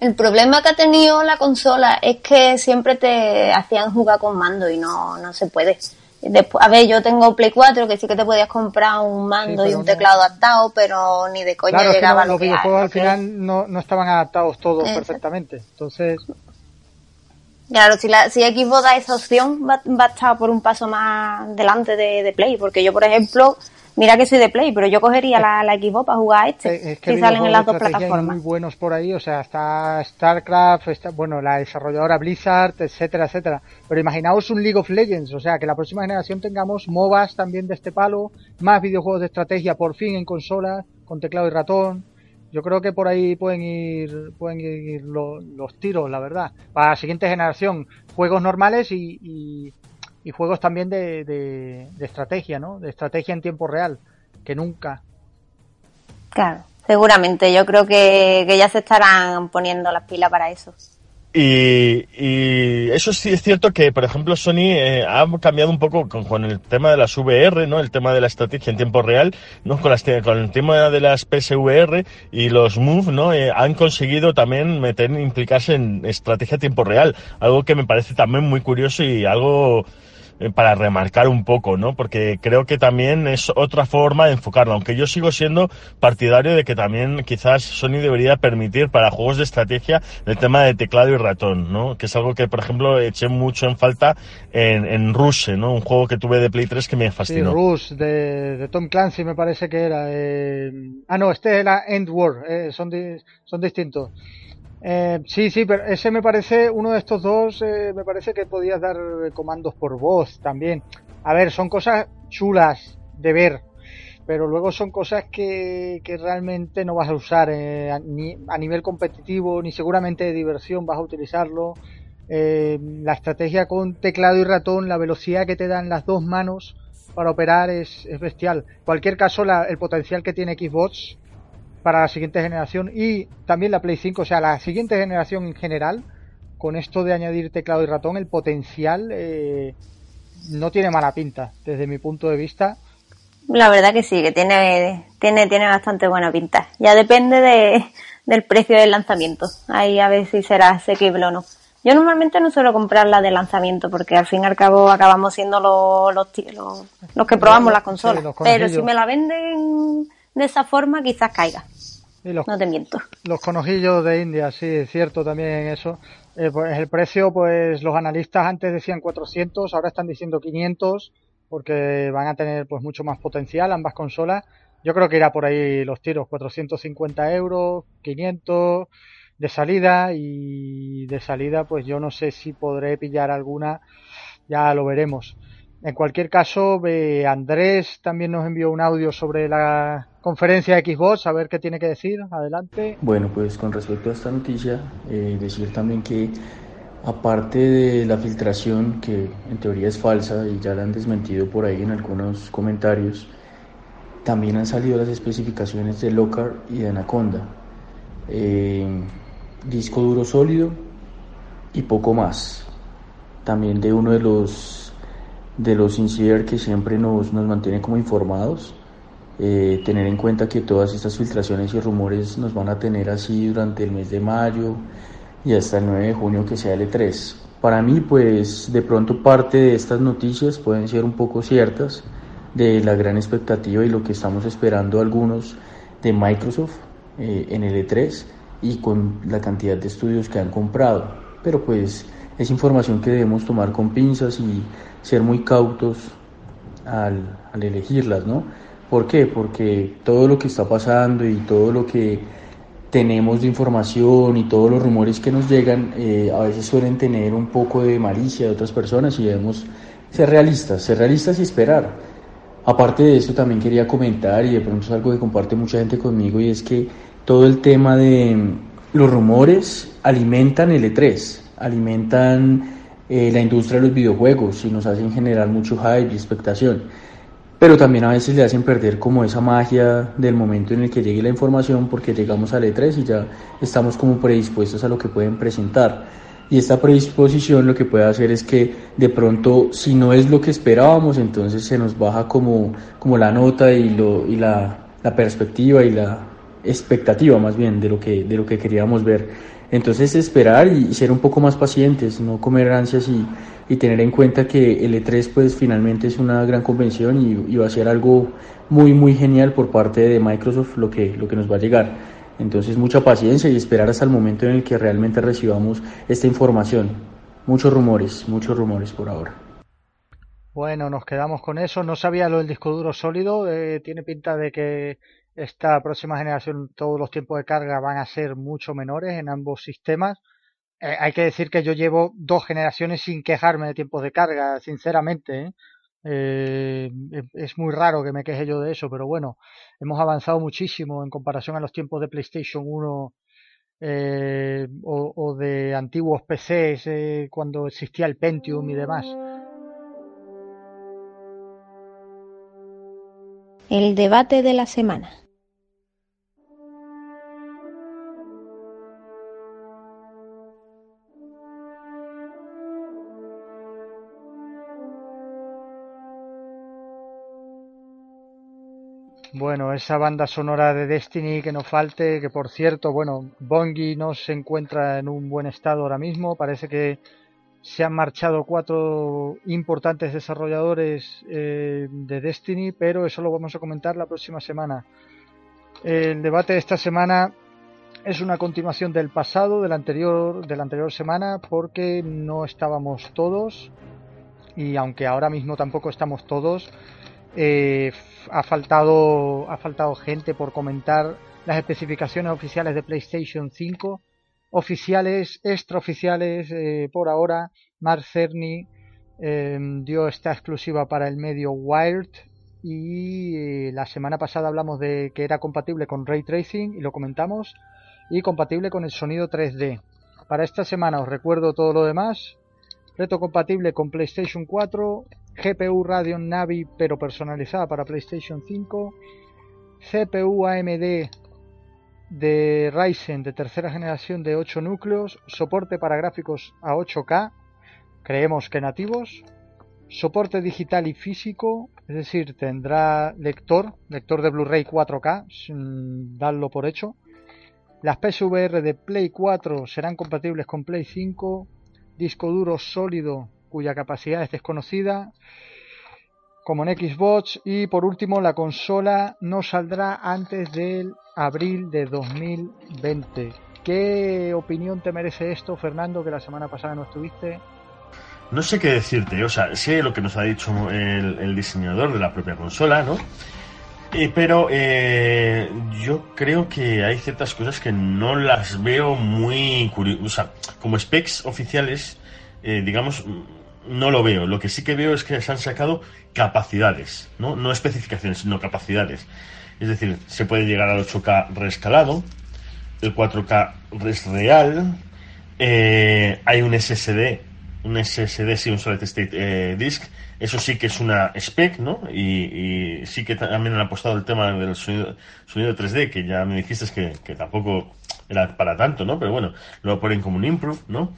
El problema que ha tenido la consola es que siempre te hacían jugar con mando y no, no se puede a ver, yo tengo Play 4 que sí que te podías comprar un mando y un teclado adaptado, pero ni de coña llegaba a los videojuegos al final no, no estaban adaptados todos perfectamente. Entonces. Claro, si, la, si Xbox da esa opción, va, va, a estar por un paso más delante de, de Play, porque yo, por ejemplo, Mira que soy de Play, pero yo cogería la, la Xbox para jugar a este. Es que salen en las dos plataformas. muy buenos por ahí, o sea, está StarCraft, está, bueno, la desarrolladora Blizzard, etcétera, etcétera. Pero imaginaos un League of Legends, o sea, que la próxima generación tengamos MOBAs también de este palo, más videojuegos de estrategia por fin en consolas, con teclado y ratón. Yo creo que por ahí pueden ir, pueden ir los, tiros, la verdad. Para la siguiente generación, juegos normales y y juegos también de, de, estrategia, ¿no? De estrategia en tiempo real, que nunca. Claro, seguramente. Yo creo que, ya se estarán poniendo las pilas para eso. Y, y, eso sí es cierto que, por ejemplo, Sony eh, ha cambiado un poco con, el tema de las VR, ¿no? El tema de la estrategia en tiempo real, ¿no? Con, las, con el tema de las PSVR y los Move, ¿no? Eh, han conseguido también meter, implicarse en estrategia en tiempo real. Algo que me parece también muy curioso y algo para remarcar un poco, ¿no? Porque creo que también es otra forma de enfocarlo, aunque yo sigo siendo partidario de que también quizás Sony debería permitir para juegos de estrategia el tema de teclado y ratón, ¿no? Que es algo que, por ejemplo, eché mucho en falta en, en Rush, ¿no? Un juego que tuve de Play 3 que me fascinó. Sí, Rush, de, Tom Clancy me parece que era. Eh... Ah, no, este era End War, eh, son, son distintos. Eh, sí, sí, pero ese me parece, uno de estos dos, eh, me parece que podías dar comandos por voz también. A ver, son cosas chulas de ver, pero luego son cosas que, que realmente no vas a usar eh, ni a nivel competitivo, ni seguramente de diversión vas a utilizarlo. la estrategia con teclado y ratón, la velocidad que te dan las dos manos, para operar es, bestial. En cualquier caso, el potencial que tiene Xbox para la siguiente generación y también la Play 5, o sea, la siguiente generación en general, con esto de añadir teclado y ratón, el potencial eh, no tiene mala pinta, desde mi punto de vista. La verdad que sí, que tiene, tiene, tiene bastante buena pinta. Ya depende de, del precio del lanzamiento. Ahí a ver si será asequible o no. Yo normalmente no suelo comprar la de lanzamiento porque al fin y al cabo acabamos siendo los, los, los, que probamos la consola. Pero si me la venden de esa forma, quizás caiga. No te miento. Los conojillos de India, sí, es cierto también eso. Eh, pues el precio, pues los analistas antes decían 400, ahora están diciendo 500 porque van a tener pues mucho más potencial ambas consolas. Yo creo que irá por ahí los tiros, 450 euros, 500 de salida y de salida pues yo no sé si podré pillar alguna, ya lo veremos. En cualquier caso, Andrés también nos envió un audio sobre la conferencia de Xbox, a ver qué tiene que decir. Adelante. Bueno, pues con respecto a esta noticia, eh, decir también que aparte de la filtración, que en teoría es falsa y ya la han desmentido por ahí en algunos comentarios, también han salido las especificaciones de Locar y de Anaconda. Eh, disco duro sólido y poco más. También de uno de los de los insider que siempre nos, nos mantiene como informados. Eh, tener en cuenta que todas estas filtraciones y rumores nos van a tener así durante el mes de mayo y hasta el 9 de junio que sea el E3. Para mí, pues de pronto parte de estas noticias pueden ser un poco ciertas de la gran expectativa y lo que estamos esperando algunos de Microsoft eh, en el E3 y con la cantidad de estudios que han comprado. Pero pues es información que debemos tomar con pinzas y ser muy cautos al, elegirlas, ¿no? ¿Por qué? Porque todo lo que está pasando y todo lo que tenemos de información y todos los rumores que nos llegan eh, a veces suelen tener un poco de malicia de otras personas y debemos ser realistas, ser realistas y esperar. Aparte de eso también quería comentar y de pronto es algo que comparte mucha gente conmigo y es que todo el tema de los rumores alimentan el E3, alimentan eh, la industria de los videojuegos y nos hacen generar mucho hype y expectación. Pero también a veces le hacen perder como esa magia del momento en el que llegue la información porque llegamos a E3 y ya estamos como predispuestos a lo que pueden presentar. Y esta predisposición lo que puede hacer es que de pronto si no es lo que esperábamos, entonces se nos baja como, como la nota y, lo, y la, la perspectiva y la expectativa más bien de lo que, de lo que queríamos ver. Entonces esperar y ser un poco más pacientes, no comer ansias y, tener en cuenta que el E3 pues finalmente es una gran convención y, va a ser algo muy muy genial por parte de Microsoft lo que, lo que nos va a llegar. Entonces mucha paciencia y esperar hasta el momento en el que realmente recibamos esta información. Muchos rumores, muchos rumores por ahora. Bueno, nos quedamos con eso. No sabía lo del disco duro sólido. Eh, tiene pinta de que esta próxima generación todos los tiempos de carga van a ser mucho menores en ambos sistemas. Eh, hay que decir que yo llevo dos generaciones sin quejarme de tiempos de carga, sinceramente. ¿eh? Eh, es muy raro que me queje yo de eso, pero bueno, hemos avanzado muchísimo en comparación a los tiempos de PlayStation 1 o, o, de antiguos PCs cuando existía el Pentium y demás. El debate de la semana. Bueno, esa banda sonora de Destiny que no falte, que por cierto, bueno, Bongi no se encuentra en un buen estado ahora mismo, parece que se han marchado cuatro importantes desarrolladores eh, de Destiny, pero eso lo vamos a comentar la próxima semana. El debate de esta semana es una continuación del pasado, del anterior, de la anterior semana, porque no estábamos todos y aunque ahora mismo tampoco estamos todos, eh, ha faltado ha faltado gente por comentar las especificaciones oficiales de PlayStation 5 oficiales extraoficiales eh, por ahora Mark Cerny eh, dio esta exclusiva para el medio Wired y la semana pasada hablamos de que era compatible con ray tracing y lo comentamos y compatible con el sonido 3D para esta semana os recuerdo todo lo demás. Reto compatible con PlayStation 4 GPU Radeon Navi pero personalizada para PlayStation 5, CPU AMD de Ryzen de tercera generación de 8 núcleos, soporte para gráficos a 8K, creemos que nativos, soporte digital y físico, es decir, tendrá lector, lector de Blu-ray 4K, sin darlo por hecho. Las PSVR de Play 4 serán compatibles con Play 5, disco duro sólido cuya capacidad es desconocida, como en Xbox, y por último la consola no saldrá antes del abril de 2020. ¿Qué opinión te merece esto, Fernando, que la semana pasada no estuviste? No sé qué decirte, o sea, sé lo que nos ha dicho el, diseñador de la propia consola, ¿no? Eh, pero eh, yo creo que hay ciertas cosas que no las veo muy curiosas. O sea, como specs oficiales, eh, digamos, no lo veo. Lo que sí que veo es que se han sacado capacidades, ¿no? No especificaciones, sino capacidades. Es decir, se puede llegar al 8K reescalado, el 4K es real, hay un SSD un SSD, sí, un Solid State eh, Disk. Eso sí que es una spec, ¿no? Y, sí que también han apostado el tema del sonido, sonido 3D, que ya me dijiste que, que, tampoco era para tanto, ¿no? Pero bueno, lo ponen como un improve, ¿no?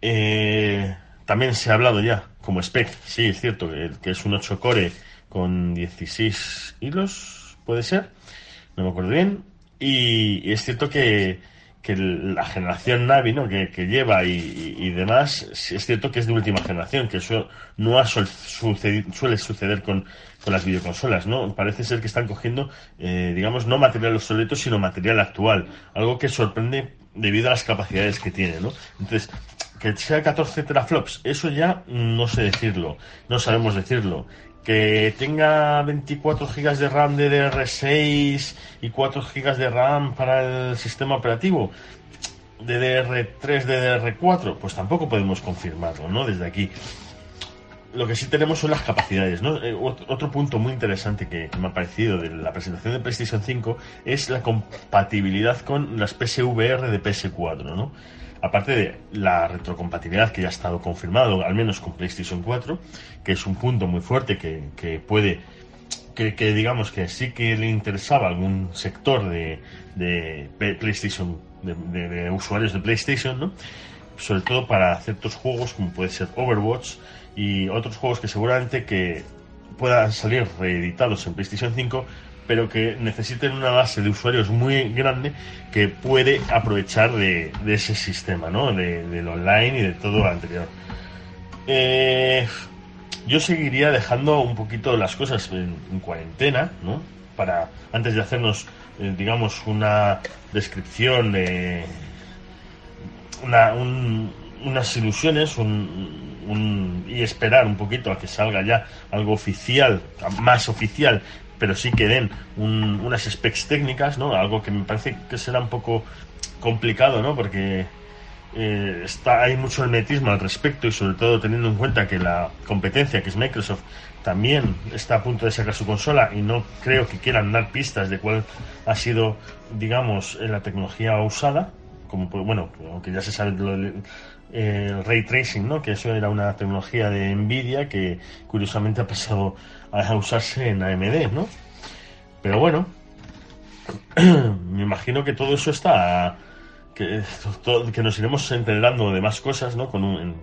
Eh, también se ha hablado ya como spec, sí, es cierto, que, es un 8 core con 16 hilos, puede ser, no me acuerdo bien. y es cierto que, que la generación Navi ¿no? que, lleva y, demás, es cierto que es de última generación, que eso no ha suele suceder con, las videoconsolas, ¿no? Parece ser que están cogiendo, eh, digamos, no material obsoleto, sino material actual, algo que sorprende debido a las capacidades que tiene, ¿no? Entonces, que sea 14 teraflops, eso ya no sé decirlo, no sabemos decirlo que tenga 24 GB de RAM DDR6 y 4 GB de RAM para el sistema operativo DDR3, DDR4, pues tampoco podemos confirmarlo, ¿no? Desde aquí. Lo que sí tenemos son las capacidades, ¿no? Eh, otro punto muy interesante que me ha parecido de la presentación de PlayStation 5 es la compatibilidad con las PSVR de PS4, ¿no? Aparte de la retrocompatibilidad que ya ha estado confirmado, al menos con PlayStation 4, que es un punto muy fuerte que, puede, que, digamos que sí que le interesaba algún sector de, de PlayStation, de, usuarios de PlayStation, ¿no? sobre todo para ciertos juegos como puede ser Overwatch y otros juegos que seguramente que puedan salir reeditados en PlayStation 5 pero que necesiten una base de usuarios muy grande que puede aprovechar de, ese sistema, ¿no? De, del online y de todo lo anterior. Eh, yo seguiría dejando un poquito las cosas en, cuarentena, ¿no? Para, antes de hacernos, eh, digamos, una descripción de una, unas ilusiones y esperar un poquito a que salga ya algo oficial, más oficial pero sí que den unas specs técnicas, ¿no? Algo que me parece que será un poco complicado, ¿no? Porque eh, está, hay mucho hermetismo al respecto y sobre todo teniendo en cuenta que la competencia, que es Microsoft, también está a punto de sacar su consola y no creo que quieran dar pistas de cuál ha sido, digamos, la tecnología usada, como bueno, aunque ya se sabe el ray tracing, ¿no? Que eso era una tecnología de Nvidia que curiosamente ha pasado a usarse en AMD, ¿no? Pero bueno, me imagino que todo eso está. que, nos iremos enterando de más cosas, ¿no? Con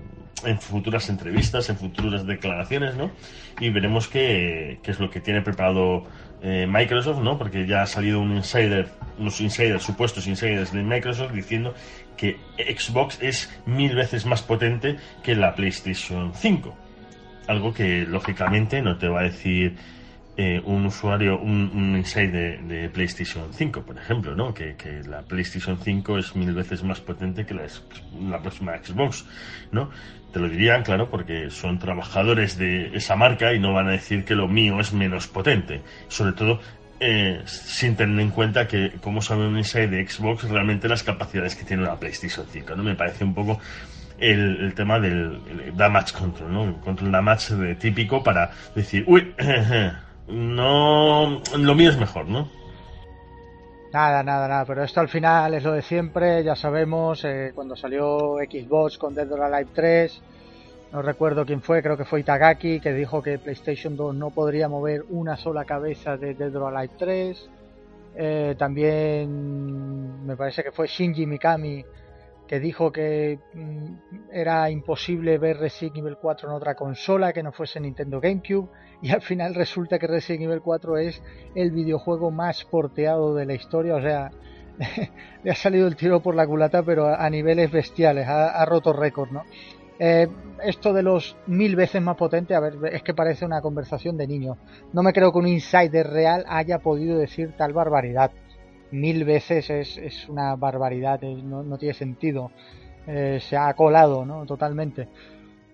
en, futuras entrevistas, en futuras declaraciones, ¿no? Y veremos qué, qué es lo que tiene preparado eh, Microsoft, ¿no? Porque ya ha salido un insider, unos insiders, supuestos insiders de Microsoft diciendo que Xbox es mil veces más potente que la PlayStation 5 algo que lógicamente no te va a decir eh, un usuario, un, un insight de, PlayStation 5, por ejemplo, ¿no? Que, la PlayStation 5 es mil veces más potente que la, próxima Xbox, ¿no? Te lo dirían, claro, porque son trabajadores de esa marca y no van a decir que lo mío es menos potente. Sobre todo eh, sin tener en cuenta que, como sabe un insight de Xbox, realmente las capacidades que tiene la PlayStation 5, ¿no? Me parece un poco el, tema del damage control, ¿no? Control damage típico para decir, uy, no, lo mío es mejor, ¿no? Nada, nada, nada, pero esto al final es lo de siempre, ya sabemos, eh, cuando salió Xbox con Dead or Alive 3, no recuerdo quién fue, creo que fue Itagaki, que dijo que PlayStation 2 no podría mover una sola cabeza de Dead or Alive 3. Eh, también me parece que fue Shinji Mikami, que dijo que mm, era imposible ver Resident Evil 4 en otra consola que no fuese Nintendo GameCube. Y al final resulta que Resident Evil 4 es el videojuego más porteado de la historia. O sea, le ha salido el tiro por la culata, pero a, niveles bestiales, ha, roto récord, ¿no? Eh, esto de los mil veces más potente, a ver, es que parece una conversación de niños. No me creo que un insider real haya podido decir tal barbaridad. Mil veces es, una barbaridad, no, tiene sentido. Eh, se ha colado, ¿no? Totalmente.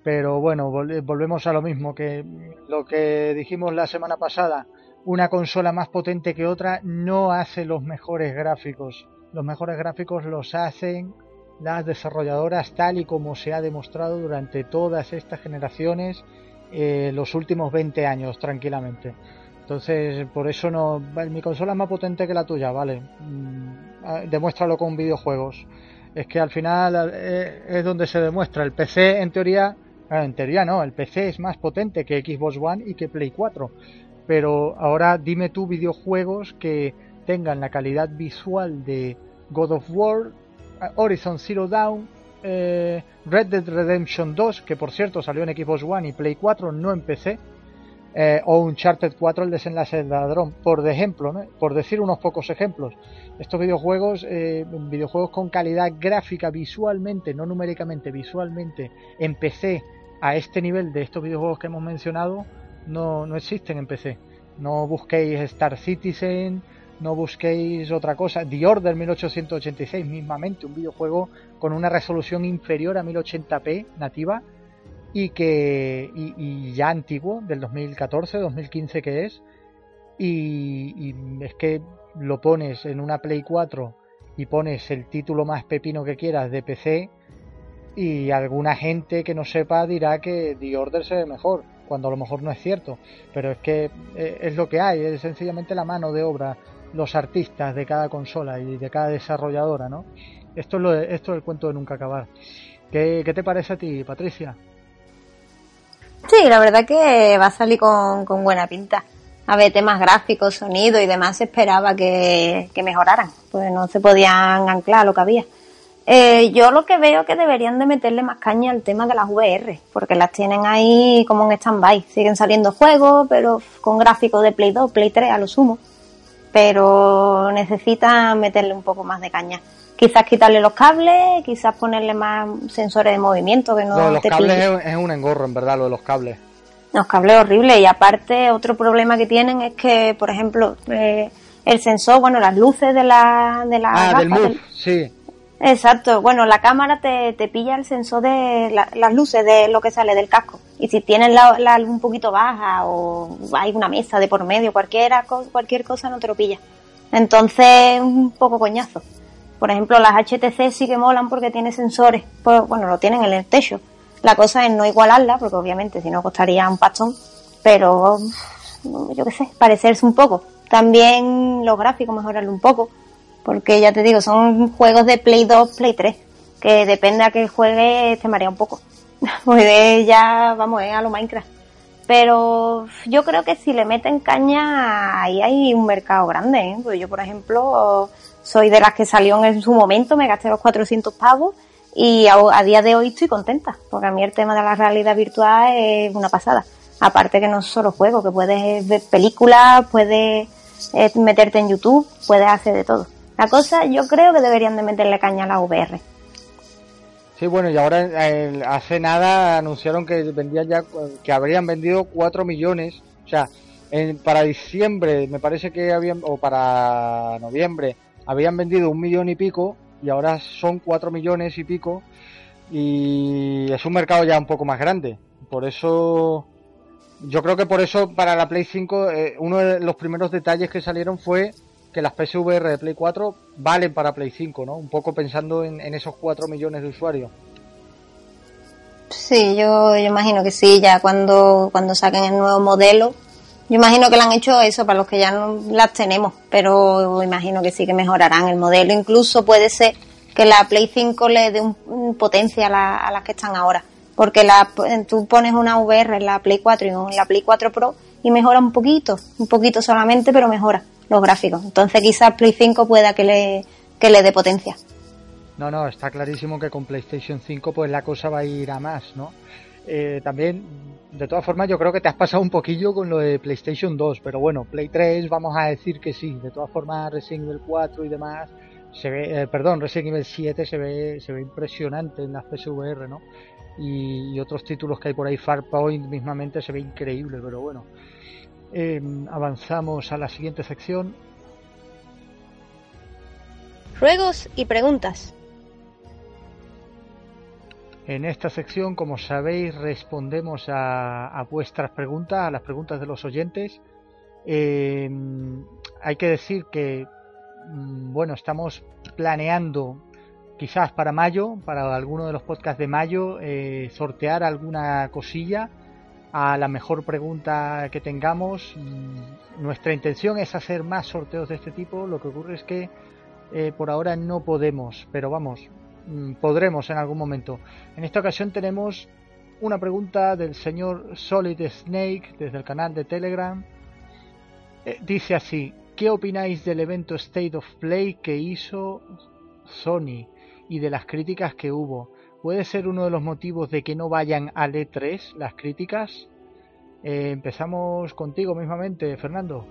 Pero bueno, volvemos a lo mismo que lo que dijimos la semana pasada. Una consola más potente que otra no hace los mejores gráficos. Los mejores gráficos los hacen las desarrolladoras tal y como se ha demostrado durante todas estas generaciones, eh, los últimos 20 años tranquilamente. Entonces, por eso no. Mi consola es más potente que la tuya, ¿vale? Mm, demuéstralo con videojuegos. Es que al final eh, es donde se demuestra. El PC, en teoría. En teoría no, el PC es más potente que Xbox One y que Play 4. Pero ahora dime tú videojuegos que tengan la calidad visual de God of War, Horizon Zero Dawn, eh, Red Dead Redemption 2, que por cierto salió en Xbox One y Play 4, no en PC, eh, o Uncharted 4, el desenlace del ladrón, por ejemplo, por decir unos pocos ejemplos. Estos videojuegos, eh, videojuegos con calidad gráfica visualmente, no numéricamente, visualmente, en PC a este nivel de estos videojuegos que hemos mencionado, no, no existen en PC. No busquéis Star Citizen, no busquéis otra cosa. The Order 1886 mismamente, un videojuego con una resolución inferior a 1080p nativa y que y, ya antiguo, del 2014, 2015 que es. Y, es que lo pones en una Play 4 y pones el título más pepino que quieras de PC y alguna gente que no sepa dirá que The Order se ve mejor, cuando a lo mejor no es cierto, pero es que eh, es lo que hay, es sencillamente la mano de obra los artistas de cada consola y de cada desarrolladora, ¿no? Esto es, lo esto es el cuento de nunca acabar. ¿Qué, te parece a ti, Patricia? Sí, la verdad que va a salir con, buena pinta. A ver, temas gráficos, sonido y demás esperaba que, mejoraran, pues no se podían anclar lo que había. Eh, yo lo que veo que deberían de meterle más caña al tema de las VR, porque las tienen ahí como en stand-by. Siguen saliendo juegos, pero con gráficos de Play 2, Play 3 a lo sumo pero necesita meterle un poco más de caña. Quizás quitarle los cables, quizás ponerle más sensores de movimiento que no, los cables es, un engorro, en verdad, lo de los cables. Los cables horribles y aparte otro problema que tienen es que, por ejemplo, eh, el sensor, bueno, las luces de la de la ah, del sí. Exacto, bueno, la cámara te, te pilla el sensor de las luces de lo que sale del casco. Y si tienes la, la un poquito baja o hay una mesa de por medio, cualquiera, cualquier cosa no te lo pilla. Entonces, un poco coñazo. Por ejemplo, las HTC sí que molan porque tiene sensores, pues, bueno, lo tienen en el techo. La cosa es no igualarla, porque obviamente si no costaría un pastón, pero yo qué sé, parecerse un poco. También los gráficos mejorarlo un poco porque ya te digo, son juegos de Play 2, Play 3, que depende a que juegue te marea un poco. Pues ya, vamos, a lo Minecraft. Pero yo creo que si le meten caña, ahí hay un mercado grande. ¿eh? Pues yo, por ejemplo, soy de las que salió en su momento, me gasté los 400 pavos y a, día de hoy estoy contenta, porque a mí el tema de la realidad virtual es una pasada. Aparte que no es solo juego, que puedes ver películas, puedes eh, meterte en YouTube, puedes hacer de todo. La cosa, yo creo que deberían de meterle caña a la VR. Sí, bueno, y ahora hace nada anunciaron que vendían ya, que habrían vendido 4 millones, o sea, para diciembre me parece que habían, o para noviembre, habían vendido un millón y pico, y ahora son 4 millones y pico, y es un mercado ya un poco más grande. Por eso, yo creo que por eso para la Play 5, eh, uno de los primeros detalles que salieron fue que las PSVR de Play 4 valen para Play 5, ¿no? Un poco pensando en, esos 4 millones de usuarios. Sí, yo, yo imagino que sí, ya cuando, cuando saquen el nuevo modelo. Yo imagino que lo han hecho eso para los que ya no las tenemos, pero imagino que sí que mejorarán el modelo. Incluso puede ser que la Play 5 le dé un, potencia a, las que están ahora. porque la, tú pones una VR en la Play 4 y en la Play 4 Pro y mejora un poquito, un poquito solamente, pero mejora los gráficos. Entonces quizás Play 5 pueda que le, que le dé potencia. No, no, está clarísimo que con PlayStation 5 pues la cosa va a ir a más, ¿no? Eh, también, de todas formas, yo creo que te has pasado un poquillo con lo de PlayStation 2, pero bueno, Play 3 vamos a decir que sí. De todas formas, Resident Evil 4 y demás, se ve, eh, perdón, Resident Evil 7 se ve, se ve impresionante en la PSVR, ¿no? Y, otros títulos que hay por ahí, Farpoint mismamente se ve increíble, pero bueno. Em, avanzamos a la siguiente sección. Ruegos y preguntas. En esta sección, como sabéis, respondemos a, vuestras preguntas, a las preguntas de los oyentes. Em, hay que decir que, mm, bueno, estamos planeando quizás para mayo, para alguno de los podcasts de mayo, eh, sortear alguna cosilla a la mejor pregunta que tengamos. Mm, nuestra intención es hacer más sorteos de este tipo. Lo que ocurre es que eh, por ahora no podemos, pero vamos, Mm, podremos en algún momento. En esta ocasión tenemos una pregunta del señor Solid Snake desde el canal de Telegram. Eh, dice así, ¿qué opináis del evento State of Play que hizo Sony y de las críticas que hubo? ¿Puede ser uno de los motivos de que no vayan al E3 las críticas? Eh, empezamos contigo mismamente, Fernando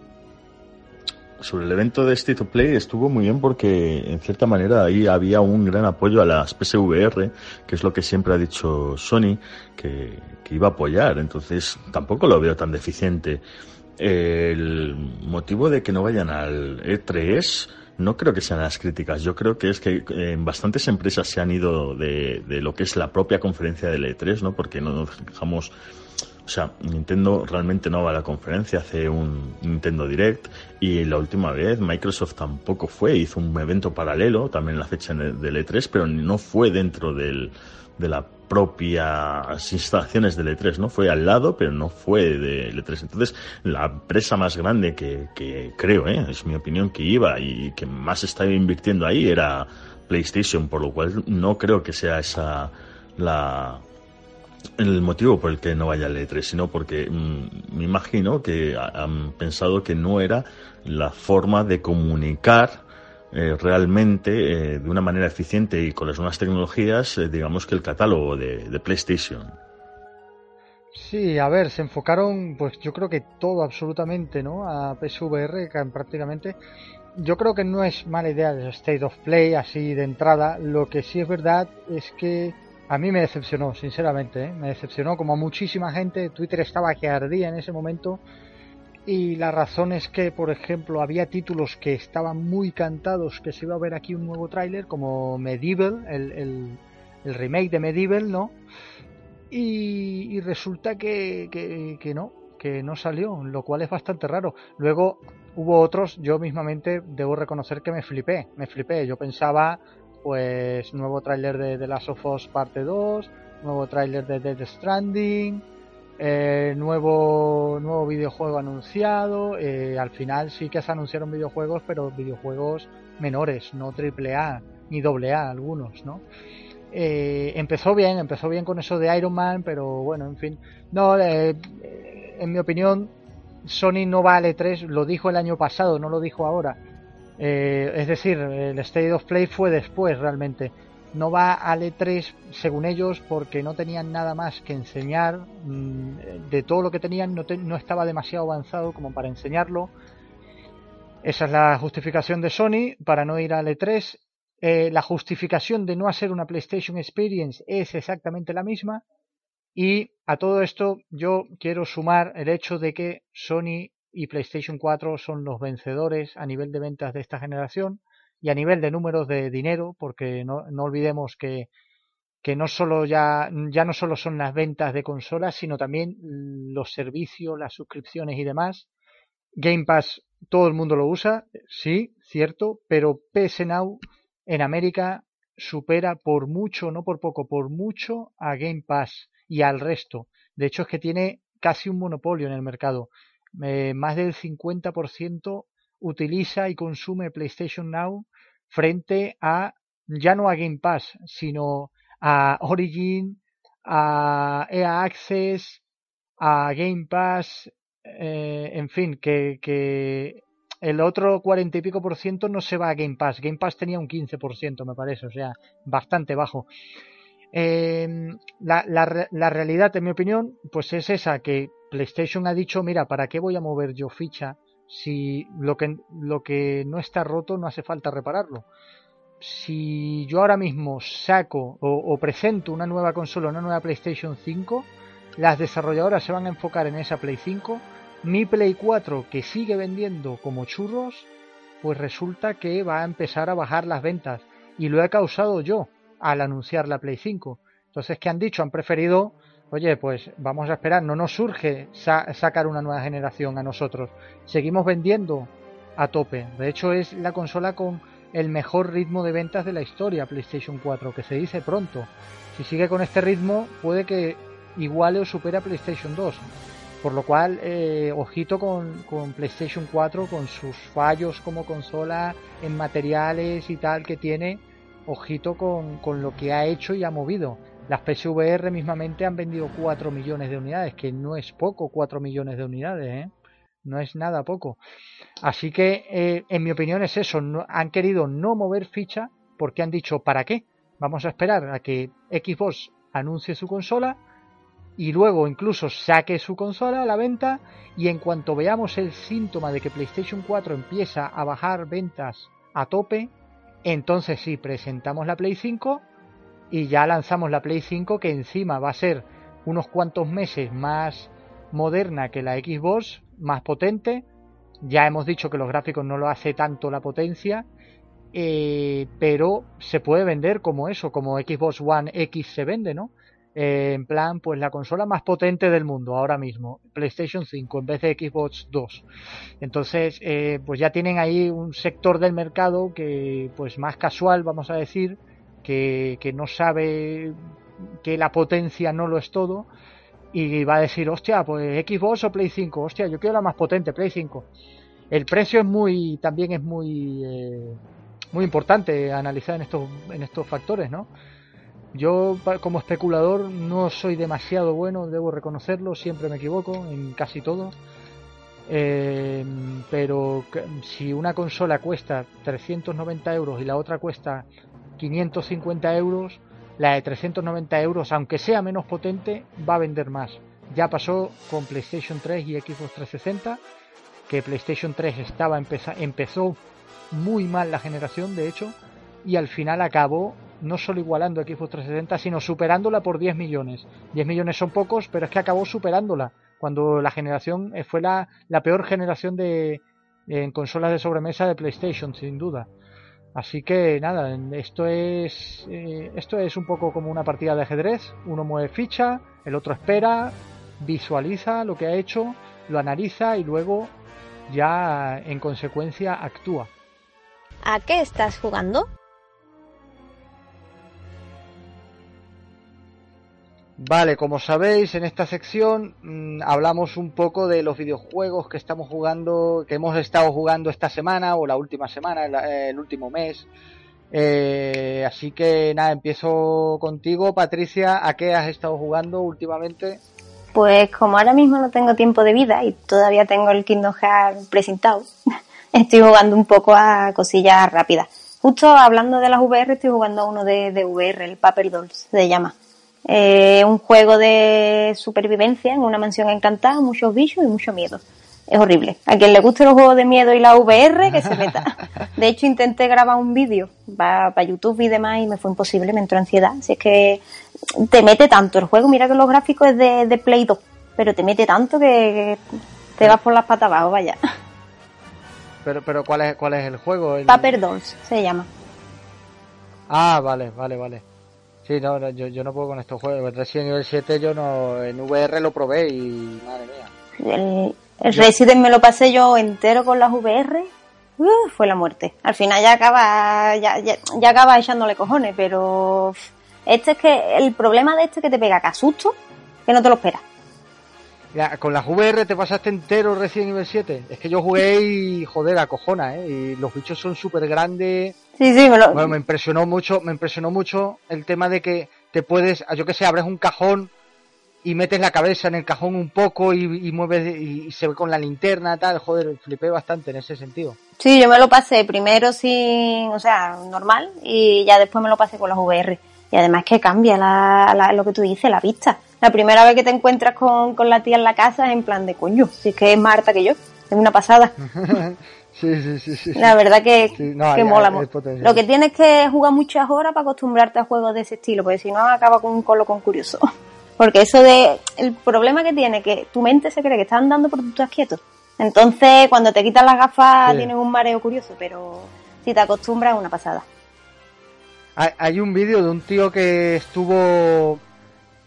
sobre el evento de State of Play estuvo muy bien porque en cierta manera ahí había un gran apoyo a las PSVR, que es lo que siempre ha dicho Sony, que, iba a apoyar. Entonces tampoco lo veo tan deficiente. El motivo de que no vayan al E3 no creo que sean las críticas. Yo creo que es que en bastantes empresas se han ido de, de lo que es la propia conferencia del E3, ¿no? Porque no nos dejamos o sea, Nintendo realmente no va a la conferencia, hace un Nintendo Direct y la última vez Microsoft tampoco fue, hizo un evento paralelo, también en la fecha del E3, pero no fue dentro del, de las propias instalaciones del E3, ¿no? Fue al lado, pero no fue del E3. Entonces, la empresa más grande que, que creo, ¿eh? es mi opinión, que iba y que más estaba invirtiendo ahí era PlayStation, por lo cual no creo que sea esa la, el motivo por el que no vaya al E3, sino porque mm, me imagino que han pensado que no era la forma de comunicar eh, realmente eh, de una manera eficiente y con las nuevas tecnologías, eh, digamos que el catálogo de, PlayStation. Sí, a ver, se enfocaron, pues yo creo que todo absolutamente, ¿no? A PSVR, prácticamente. Yo creo que no es mala idea el State of Play así de entrada. Lo que sí es verdad es que a mí me decepcionó, sinceramente, me decepcionó como a muchísima gente. Twitter estaba que ardía en ese momento. Y la razón es que, por ejemplo, había títulos que estaban muy cantados que se iba a ver aquí un nuevo tráiler, como Medieval, el, remake de Medieval, ¿no? Y, resulta que, que, no, que no salió, lo cual es bastante raro. Luego hubo otros, yo mismamente debo reconocer que me flipé, me flipé. Yo pensaba pues nuevo tráiler de The Last of Us parte 2, nuevo tráiler de Dead Stranding, eh, nuevo nuevo videojuego anunciado. Eh, al final sí que se anunciaron videojuegos, pero videojuegos menores, no triple A ni doble A algunos, ¿no? Eh, empezó bien, empezó bien con eso de Iron Man, pero bueno, en fin. No, en mi opinión, Sony no vale 3, lo dijo el año pasado, no lo dijo ahora. Eh, es decir, el State of Play fue después realmente. No va al E3, según ellos, porque no tenían nada más que enseñar. Mm, de todo lo que tenían, no, estaba demasiado avanzado como para enseñarlo. Esa es la justificación de Sony para no ir al E3. Eh, la justificación de no hacer una PlayStation Experience es exactamente la misma. Y a todo esto yo quiero sumar el hecho de que Sony y PlayStation 4 son los vencedores a nivel de ventas de esta generación y a nivel de números de dinero, porque no, olvidemos que, que no solo ya, ya no solo son las ventas de consolas, sino también los servicios, las suscripciones y demás. Game Pass todo el mundo lo usa, sí, cierto, pero PS Now en América supera por mucho, no por poco, por mucho a Game Pass y al resto. De hecho es que tiene casi un monopolio en el mercado. Eh, más del 50% utiliza y consume PlayStation Now frente a ya no a Game Pass, sino a Origin, a EA Access, a Game Pass, eh, en fin, que, el otro cuarenta y pico por ciento no se va a Game Pass. Game Pass tenía un 15 por ciento, me parece, o sea, bastante bajo. Em, la, la, realidad, en mi opinión, pues es esa, que PlayStation ha dicho, mira, ¿para qué voy a mover yo ficha si lo que, lo que no está roto no hace falta repararlo? Si yo ahora mismo saco o, o presento una nueva consola, una nueva PlayStation 5, las desarrolladoras se van a enfocar en esa Play 5 mi Play 4 que sigue vendiendo como churros, pues resulta que va a empezar a bajar las ventas. Y lo he causado yo al anunciar la Play 5. Entonces, ¿qué han dicho? Han preferido, oye, pues vamos a esperar, no nos surge sacar una nueva generación a nosotros. Seguimos vendiendo a tope. De hecho, es la consola con el mejor ritmo de ventas de la historia, PlayStation 4, que se dice pronto. Si sigue con este ritmo, puede que iguale o supere a PlayStation 2. Por lo cual, eh, ojito con, PlayStation 4, con sus fallos como consola en materiales y tal que tiene, ojito con, con lo que ha hecho y ha movido. Las PSVR mismamente han vendido 4 millones de unidades, que no es poco 4 millones de unidades, ¿eh? no es nada poco. Así que, eh, en mi opinión, es eso. han querido no mover ficha porque han dicho, ¿para qué? Vamos a esperar a que Xbox anuncie su consola y luego incluso saque su consola a la venta y en cuanto veamos el síntoma de que PlayStation 4 empieza a bajar ventas a tope, entonces sí presentamos la Play 5 y ya lanzamos la Play 5 que encima va a ser unos cuantos meses más moderna que la Xbox, más potente. Ya hemos dicho que los gráficos no lo hace tanto la potencia, eh, pero se puede vender como eso, como Xbox One X se vende, ¿no? Eh, en plan, pues la consola más potente del mundo ahora mismo, PlayStation 5 en vez de Xbox 2. Entonces, eh, pues ya tienen ahí un sector del mercado que, pues más casual, vamos a decir, que, que no sabe que la potencia no lo es todo y va a decir, hostia, pues Xbox o Play 5, hostia, yo quiero la más potente, Play 5. El precio es muy, también es muy, eh, muy importante analizar en estos, en estos factores, ¿no? Yo como especulador no soy demasiado bueno, debo reconocerlo, siempre me equivoco en casi todo. Eh, pero si una consola cuesta 390 euros y la otra cuesta 550 euros, la de 390 euros, aunque sea menos potente, va a vender más. Ya pasó con PlayStation 3 y Xbox 360, que PlayStation 3 estaba empezó muy mal la generación, de hecho, y al final acabó no solo igualando a Xbox 360, sino superándola por 10 millones. 10 millones son pocos, pero es que acabó superándola, cuando la generación eh, fue la, la peor generación de en consolas de sobremesa de PlayStation, sin duda. Así que nada, esto es eh, esto es un poco como una partida de ajedrez. Uno mueve ficha, el otro espera, visualiza lo que ha hecho, lo analiza y luego ya en consecuencia actúa. ¿A qué estás jugando? Vale, como sabéis, en esta sección mm, hablamos un poco de los videojuegos que estamos jugando, que hemos estado jugando esta semana o la última semana, el, último mes. Eh, así que nada, empiezo contigo, Patricia. ¿A qué has estado jugando últimamente? Pues como ahora mismo no tengo tiempo de vida y todavía tengo el Kingdom Hearts presentado, estoy jugando un poco a cosillas rápidas. Justo hablando de las VR, estoy jugando a uno de, de VR, el Paper Dolls, se llama. Eh, un juego de supervivencia en una mansión encantada, muchos bichos y mucho miedo. Es horrible. A quien le guste los juegos de miedo y la VR, que se meta. De hecho, intenté grabar un vídeo para YouTube y demás y me fue imposible, me entró ansiedad. Si es que te mete tanto el juego, mira que los gráficos es de, Play 2, pero te mete tanto que, te vas por las patas abajo, vaya. Pero, pero ¿cuál es, cuál es el juego? Paper Dolls se llama. Ah, vale, vale, vale. Sí, no, yo, yo no puedo con estos juegos. Resident Evil 7 yo no, en VR lo probé y madre mía. El, Resident me lo pasé yo entero con las VR. fue la muerte. Al final ya acaba, ya, ya, acaba echándole cojones, pero este es que el problema de este es que te pega que susto que no te lo esperas. Ya, con las VR te pasaste entero Resident Evil 7. Es que yo jugué y joder, a cojona, ¿eh? Y los bichos son súper grandes Sí, sí, me, me impresionó mucho, me impresionó mucho el tema de que te puedes, yo que sé, abres un cajón y metes la cabeza en el cajón un poco y, mueves y, se ve con la linterna, tal, joder, flipé bastante en ese sentido. Sí, yo me lo pasé primero sin, o sea, normal y ya después me lo pasé con las VR. Y además que cambia la, lo que tú dices, la vista. La primera vez que te encuentras con, con la tía en la casa es en plan de coño, si es que es más harta que yo, es una pasada. sí, sí, sí, sí, La verdad que, que mola. lo que tienes que jugar muchas horas para acostumbrarte a juegos de ese estilo, porque si no acaba con un colo con curioso. Porque eso de, el problema que tiene, que tu mente se cree que está andando por tu estás quieto. Entonces, cuando te quitas las gafas, tienes un mareo curioso, pero si te acostumbras, es una pasada. Hay un vídeo de un tío que estuvo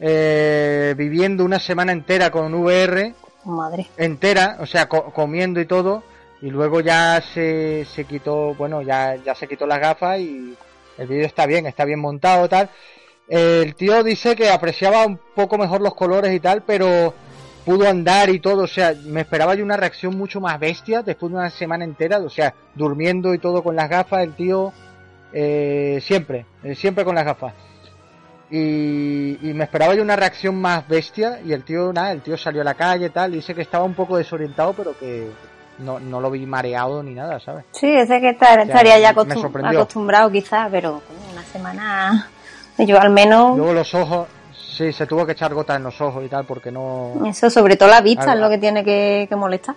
eh, viviendo una semana entera con VR. Madre. Entera, o sea, comiendo y todo. Y luego ya se, se quitó, bueno, ya, ya se quitó las gafas y el vídeo está bien, está bien montado tal el tío dice que apreciaba un poco mejor los colores y tal, pero pudo andar y todo, o sea, me esperaba yo una reacción mucho más bestia después de una semana entera, o sea, durmiendo y todo con las gafas, el tío eh, siempre, eh, siempre con las gafas. Y, me esperaba yo una reacción más bestia y el tío, nada, el tío salió a la calle y tal, y dice que estaba un poco desorientado, pero que no, no lo vi mareado ni nada, ¿sabes? Sí, ese que estaría ya acostumbrado quizás, pero una semana yo al menos... Luego los ojos, sí, se tuvo que echar gotas en los ojos y tal porque no... Eso, sobre todo la vista es lo que tiene que, molestar.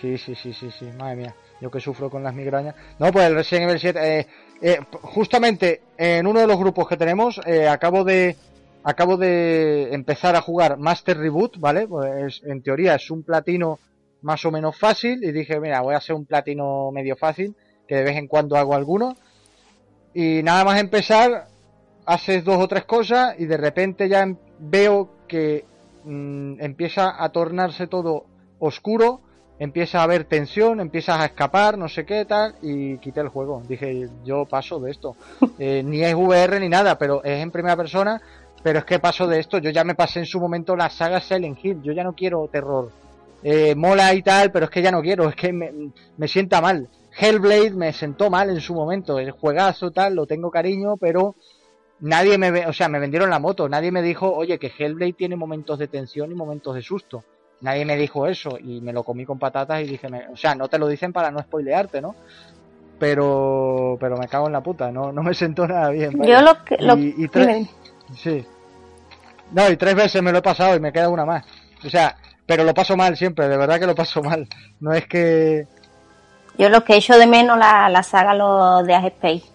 Sí, sí, sí, sí, sí, madre mía. Yo que sufro con las migrañas. No, pues el Resident Evil 7, eh, eh, justamente en uno de los grupos que tenemos, eh, acabo de acabo de empezar a jugar Master Reboot, ¿vale? Pues en teoría es un platino más o menos fácil y dije, mira, voy a hacer un platino medio fácil, que de vez en cuando hago alguno y nada más empezar, haces dos o tres cosas y de repente ya em, veo que mm, empieza a tornarse todo oscuro, empieza a haber tensión, empiezas a escapar, no sé qué tal, y quité el juego. Dije, yo paso de esto. Eh, ni es VR ni nada, pero es en primera persona, pero es que paso de esto. Yo ya me pasé en su momento la saga Silent Hill, yo ya no quiero terror. Eh, mola y tal, pero es que ya no quiero, es que me, me sienta mal. Hellblade me sentó mal en su momento, el juegazo tal, lo tengo cariño, pero nadie me, o sea, me vendieron la moto, nadie me dijo, oye, que Hellblade tiene momentos de tensión y momentos de susto. Nadie me dijo eso y me lo comí con patatas y dije, o sea, no te lo dicen para no spoilearte, ¿no? Pero, pero me cago en la puta, no, no me sentó nada bien. Yo lo que, y, tres, sí. No, y tres veces me lo he pasado y me queda una más. O sea, pero lo paso mal siempre, de verdad que lo paso mal. No es que, yo lo que he hecho de menos la, la saga los de Space.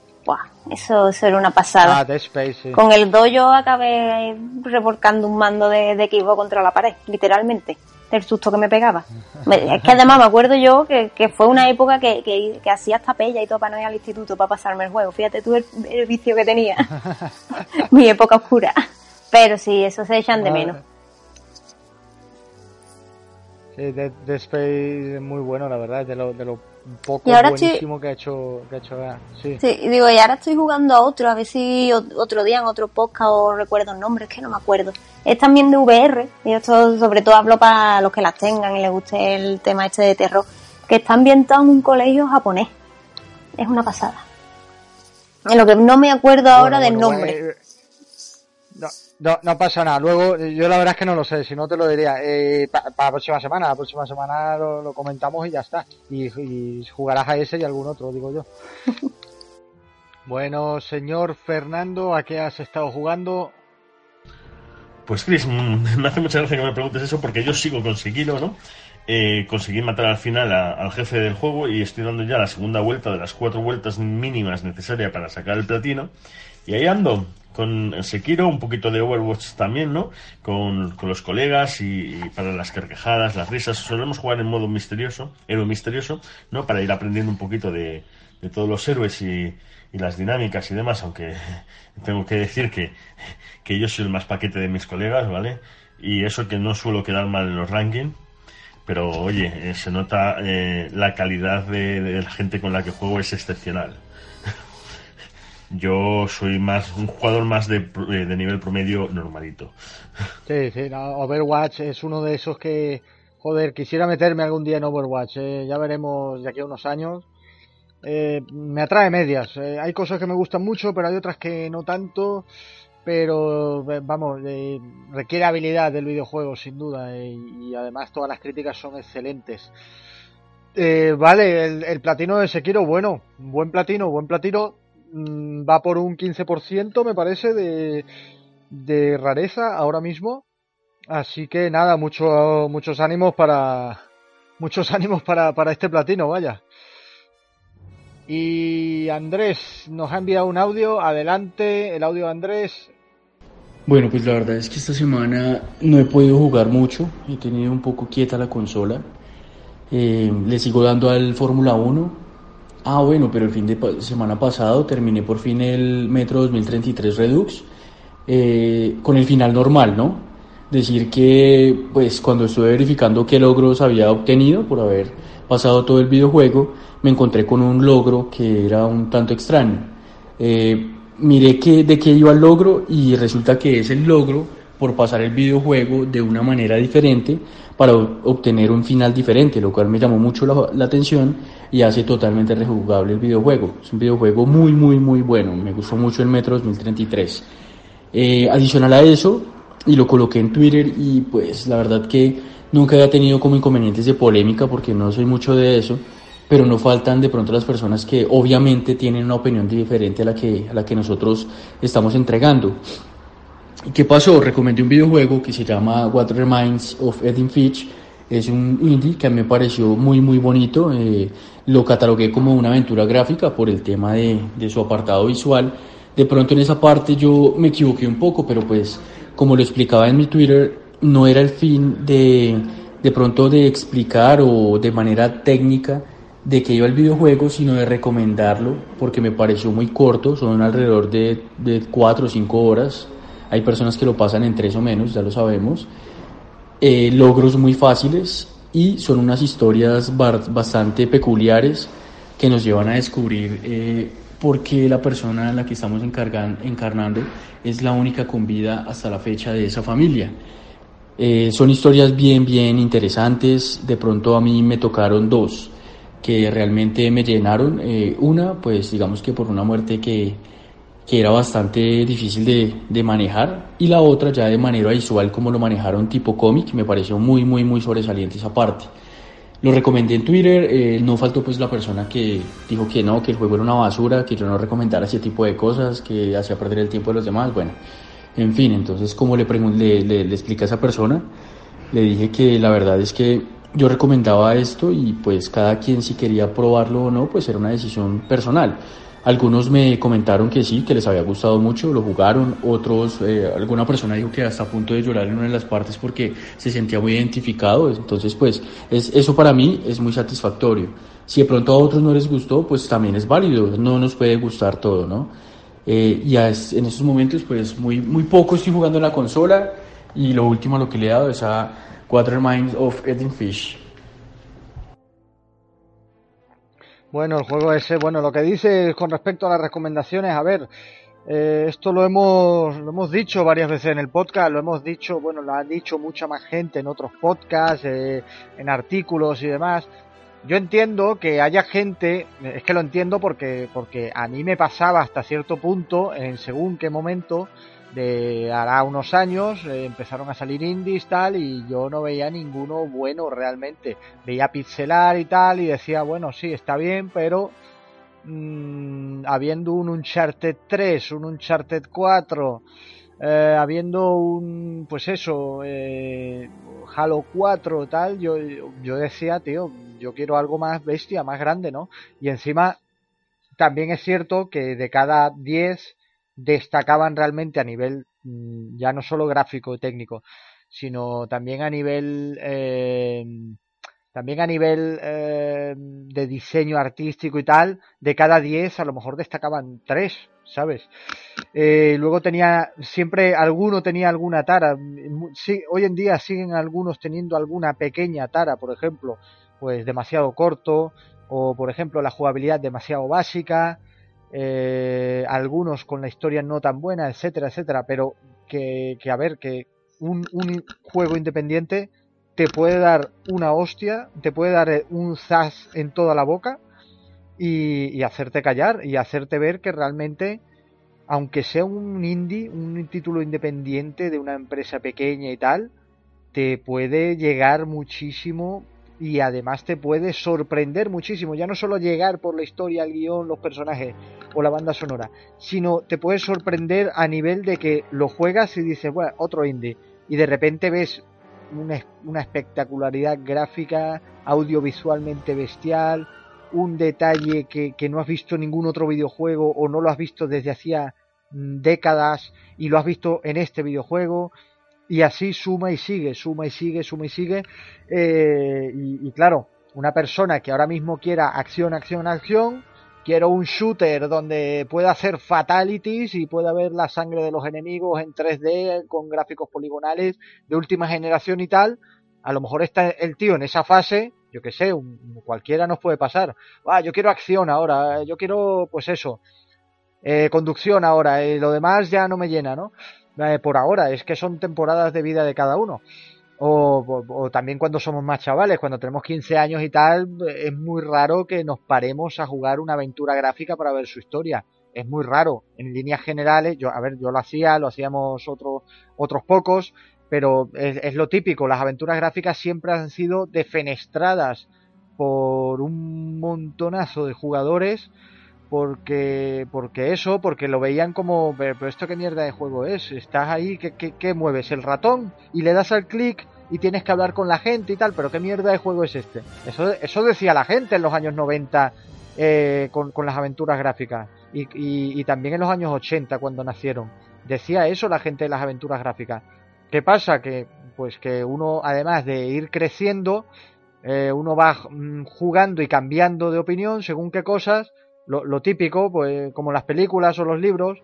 Eso, eso era una pasada. Ah, Space, sí. Con el dojo acabé revolcando un mando de, de equipo contra la pared, literalmente, del susto que me pegaba. es que además me acuerdo yo que, que fue una época que, que, que, hacía hasta pella y todo para no ir al instituto para pasarme el juego. Fíjate tú el, vicio que tenía. Mi época oscura. Pero sí, eso se echan de menos. Sí, Dead, Space es muy bueno, la verdad, de lo, de lo poco buenísimo que ha hecho, que ha hecho sí. sí. digo, y ahora estoy jugando a otro, a ver si otro día en otro podcast os recuerdo el nombre, es que no me acuerdo. Es también de VR, y esto sobre todo hablo para los que las tengan y les guste el tema este de terror, que está ambientado en un colegio japonés. Es una pasada. En lo que no me acuerdo ahora del nombre. No, no pasa nada. Luego, yo la verdad es que no lo sé, si no te lo diría. Eh, para la próxima semana, la próxima semana lo, comentamos y ya está. Y, jugarás a ese y algún otro, digo yo. bueno, señor Fernando, ¿a qué has estado jugando? Pues Chris, me hace mucha gracia que me preguntes eso porque yo sigo con ¿no? Eh, conseguí matar al final al jefe del juego y estoy dando ya la segunda vuelta de las cuatro vueltas mínimas necesarias para sacar el platino. Y ahí ando, con Sekiro, un poquito de Overwatch también, ¿no? Con, los colegas y, para las carcajadas, las risas. Solemos jugar en modo misterioso, héroe misterioso, ¿no? Para ir aprendiendo un poquito de, todos los héroes y, las dinámicas y demás, aunque tengo que decir que, que yo soy el más paquete de mis colegas, ¿vale? Y eso que no suelo quedar mal en los rankings. Pero oye, eh, se nota eh, la calidad de, de la gente con la que juego es excepcional. Yo soy más un jugador más de, eh, de nivel promedio normalito. Sí, sí, Overwatch es uno de esos que, joder, quisiera meterme algún día en Overwatch. Eh. Ya veremos de aquí a unos años. eh, me atrae medias. Eh, hay cosas que me gustan mucho, pero hay otras que no tanto. Pero vamos, requiere habilidad del videojuego sin duda y, además todas las críticas son excelentes. vale, el, platino de Sekiro, bueno, buen platino, buen platino. Mm, va por un 15% me parece de, rareza ahora mismo. Así que nada, mucho, muchos ánimos para. Muchos ánimos para, para este platino, vaya. Y Andrés nos ha enviado un audio. Adelante, el audio de Andrés. Bueno, pues la verdad es que esta semana no he podido jugar mucho. He tenido un poco quieta la consola. Eh, le sigo dando al Fórmula 1. Ah, bueno, pero el fin de semana pasado terminé por fin el Metro 2033 Redux. Eh, con el final normal, ¿no? decir que pues cuando estuve verificando qué logros había obtenido por haber pasado todo el videojuego, me encontré con un logro que era un tanto extraño. Eh, miré de qué iba el logro y resulta que es el logro por pasar el videojuego de una manera diferente para obtener un final diferente, lo cual me llamó mucho la, atención y hace totalmente rejugable el videojuego. Es un videojuego muy, muy, muy bueno. Me gustó mucho el Metro 2033. Eh, adicional a eso, y lo coloqué en Twitter y pues la verdad que nunca había tenido como inconvenientes de polémica porque no soy mucho de eso, pero no faltan de pronto las personas que obviamente tienen una opinión diferente a la que, a la que nosotros estamos entregando. ¿Y qué pasó? Recomendé un videojuego que se llama What Reminds of Edin Fitch. Es un indie que a mí me pareció muy muy bonito. Eh, lo catalogué como una aventura gráfica por el tema de, de su apartado visual. De pronto en esa parte yo me equivoqué un poco, pero pues como lo explicaba en mi Twitter, no era el fin de, de pronto de explicar o de manera técnica de que iba el videojuego, sino de recomendarlo, porque me pareció muy corto, son alrededor de, de 4 o 5 horas, hay personas que lo pasan en 3 o menos, ya lo sabemos, eh, logros muy fáciles y son unas historias bastante peculiares que nos llevan a descubrir eh, porque la persona en la que estamos encarnando es la única con vida hasta la fecha de esa familia. Eh, son historias bien, bien interesantes. De pronto a mí me tocaron dos que realmente me llenaron. Eh, una, pues digamos que por una muerte que, que era bastante difícil de, de, manejar. Y la otra ya de manera visual como lo manejaron tipo cómic. Me pareció muy, muy, muy sobresaliente esa parte. Lo recomendé en Twitter, eh, no faltó pues la persona que dijo que no, que el juego era una basura, que yo no recomendara ese tipo de cosas, que hacía perder el tiempo de los demás, bueno, en fin, entonces como le, le, le, le a esa persona, le dije que la verdad es que yo recomendaba esto y pues cada quien si quería probarlo o no, pues era una decisión personal. Algunos me comentaron que sí, que les había gustado mucho, lo jugaron, otros, eh, alguna persona dijo que hasta a punto de llorar en una de las partes porque se sentía muy identificado, entonces pues es, eso para mí es muy satisfactorio. Si de pronto a otros no les gustó, pues también es válido, no nos puede gustar todo, ¿no? Eh, y en estos momentos pues muy, muy poco estoy jugando en la consola y lo último lo que le he dado es a Quater Minds of Eating Fish. Bueno, el juego ese, bueno, lo que dice con respecto a las recomendaciones, a ver, eh, esto lo hemos, lo hemos dicho varias veces en el podcast, lo hemos dicho, bueno, lo ha dicho mucha más gente en otros podcasts, eh, en artículos y demás. Yo entiendo que haya gente, es que lo entiendo porque, porque a mí me pasaba hasta cierto punto, en según qué momento, de hará unos años eh, empezaron a salir indies tal y yo no veía ninguno bueno realmente. Veía pixelar y tal y decía bueno sí está bien pero mmm, habiendo un Uncharted 3 un Uncharted 4 eh, habiendo un pues eso eh, Halo 4 tal yo yo decía tío yo quiero algo más bestia más grande no y encima también es cierto que de cada 10 destacaban realmente a nivel mm, ya no solo gráfico y técnico, sino también a nivel eh, también a nivel eh, de diseño artístico y tal, de cada 10 a lo mejor destacaban 3, ¿sabes? Eh, luego tenía, siempre alguno tenía alguna tara. Hoy en día siguen algunos teniendo alguna pequeña tara, por ejemplo, pues demasiado corto, o por ejemplo la jugabilidad demasiado básica, eh, algunos con la historia no tan buena, etcétera, etcétera, pero que, a ver, que un, juego independiente te puede dar una hostia, te puede dar eh, un zas en toda la boca y, hacerte callar y hacerte ver que realmente, aunque sea un indie, un título independiente de una empresa pequeña y tal, te puede llegar muchísimo y además te puede sorprender muchísimo. Ya no solo llegar por la historia, el guion, los personajes o la banda sonora, sino te puede sorprender a nivel de que lo juegas y dices, bueno, otro indie. Y de repente ves una, espectacularidad gráfica, audiovisualmente bestial, un detalle que, que, no has visto en ningún otro videojuego o no lo has visto desde hacía mm, décadas y lo has visto en este videojuego y así suma y sigue, suma y sigue, suma y sigue eh, y, y, claro, una persona que ahora mismo quiera acción, acción, acción, quiero un shooter donde pueda hacer fatalities y pueda ver la sangre de los enemigos en 3D con gráficos poligonales de última generación y tal, a lo mejor está el tío en esa fase yo qué sé, cualquiera nos puede pasar. Ah, yo quiero acción ahora, yo quiero, pues eso, eh, conducción ahora, y lo demás ya no me llena, ¿no? Eh, por ahora, es que son temporadas de vida de cada uno. O, también cuando somos más chavales, cuando tenemos 15 años y tal, es muy raro que nos paremos a jugar una aventura gráfica para ver su historia. Es muy raro. En líneas generales, yo, a ver, yo lo hacía, lo hacíamos otros, otros pocos, pero es, lo típico, las aventuras gráficas siempre han sido defenestradas por un montonazo de jugadores porque porque eso, porque lo veían como, pero esto qué mierda de juego es, estás ahí, ¿qué, qué, mueves? El ratón y le das al clic y tienes que hablar con la gente y tal, pero qué mierda de juego es este. Eso, eso decía la gente en los años 90 eh, con, con, las aventuras gráficas y, y, y también en los años 80 cuando nacieron. Decía eso la gente de las aventuras gráficas. ¿Qué pasa? Que pues que uno, además de ir creciendo, eh, uno va mm, jugando y cambiando de opinión según qué cosas, lo, típico, pues como las películas o los libros,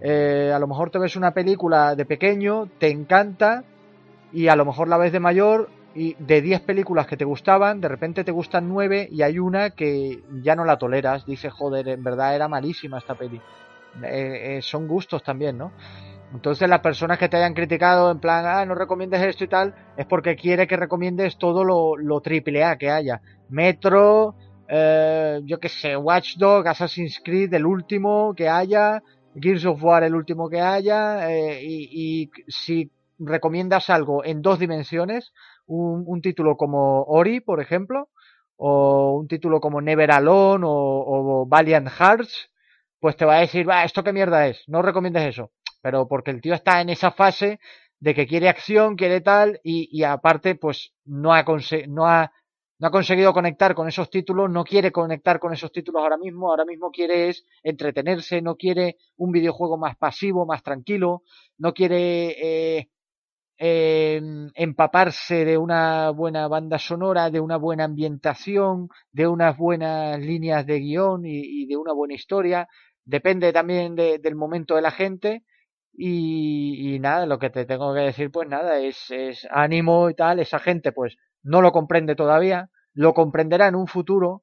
eh, a lo mejor te ves una película de pequeño, te encanta, y a lo mejor la ves de mayor, y de 10 películas que te gustaban, de repente te gustan 9 y hay una que ya no la toleras, dices, joder, en verdad era malísima esta peli. Eh, son gustos también, ¿no? Entonces las personas que te hayan criticado en plan, ah, no recomiendes esto y tal, es porque quiere que recomiendes todo lo, lo triple A que haya. Metro, eh, yo qué sé, Watchdog, Assassin's Creed, el último que haya, Gears of War, el último que haya, eh, y, y, si recomiendas algo en dos dimensiones, un, un, título como Ori, por ejemplo, o un título como Never Alone o, o Valiant Hearts, pues te va a decir, va, esto qué mierda es, no recomiendes eso pero porque el tío está en esa fase de que quiere acción, quiere tal, y, y aparte, pues no ha, no, ha, no ha conseguido conectar con esos títulos, no quiere conectar con esos títulos ahora mismo, ahora mismo quiere es entretenerse, no quiere un videojuego más pasivo, más tranquilo, no quiere eh, eh, empaparse de una buena banda sonora, de una buena ambientación, de unas buenas líneas de guion y, y de una buena historia. Depende también de, del momento de la gente y, y, nada, lo que te tengo que decir, pues nada, es, es ánimo y tal. Esa gente, pues, no lo comprende todavía, lo comprenderá en un futuro,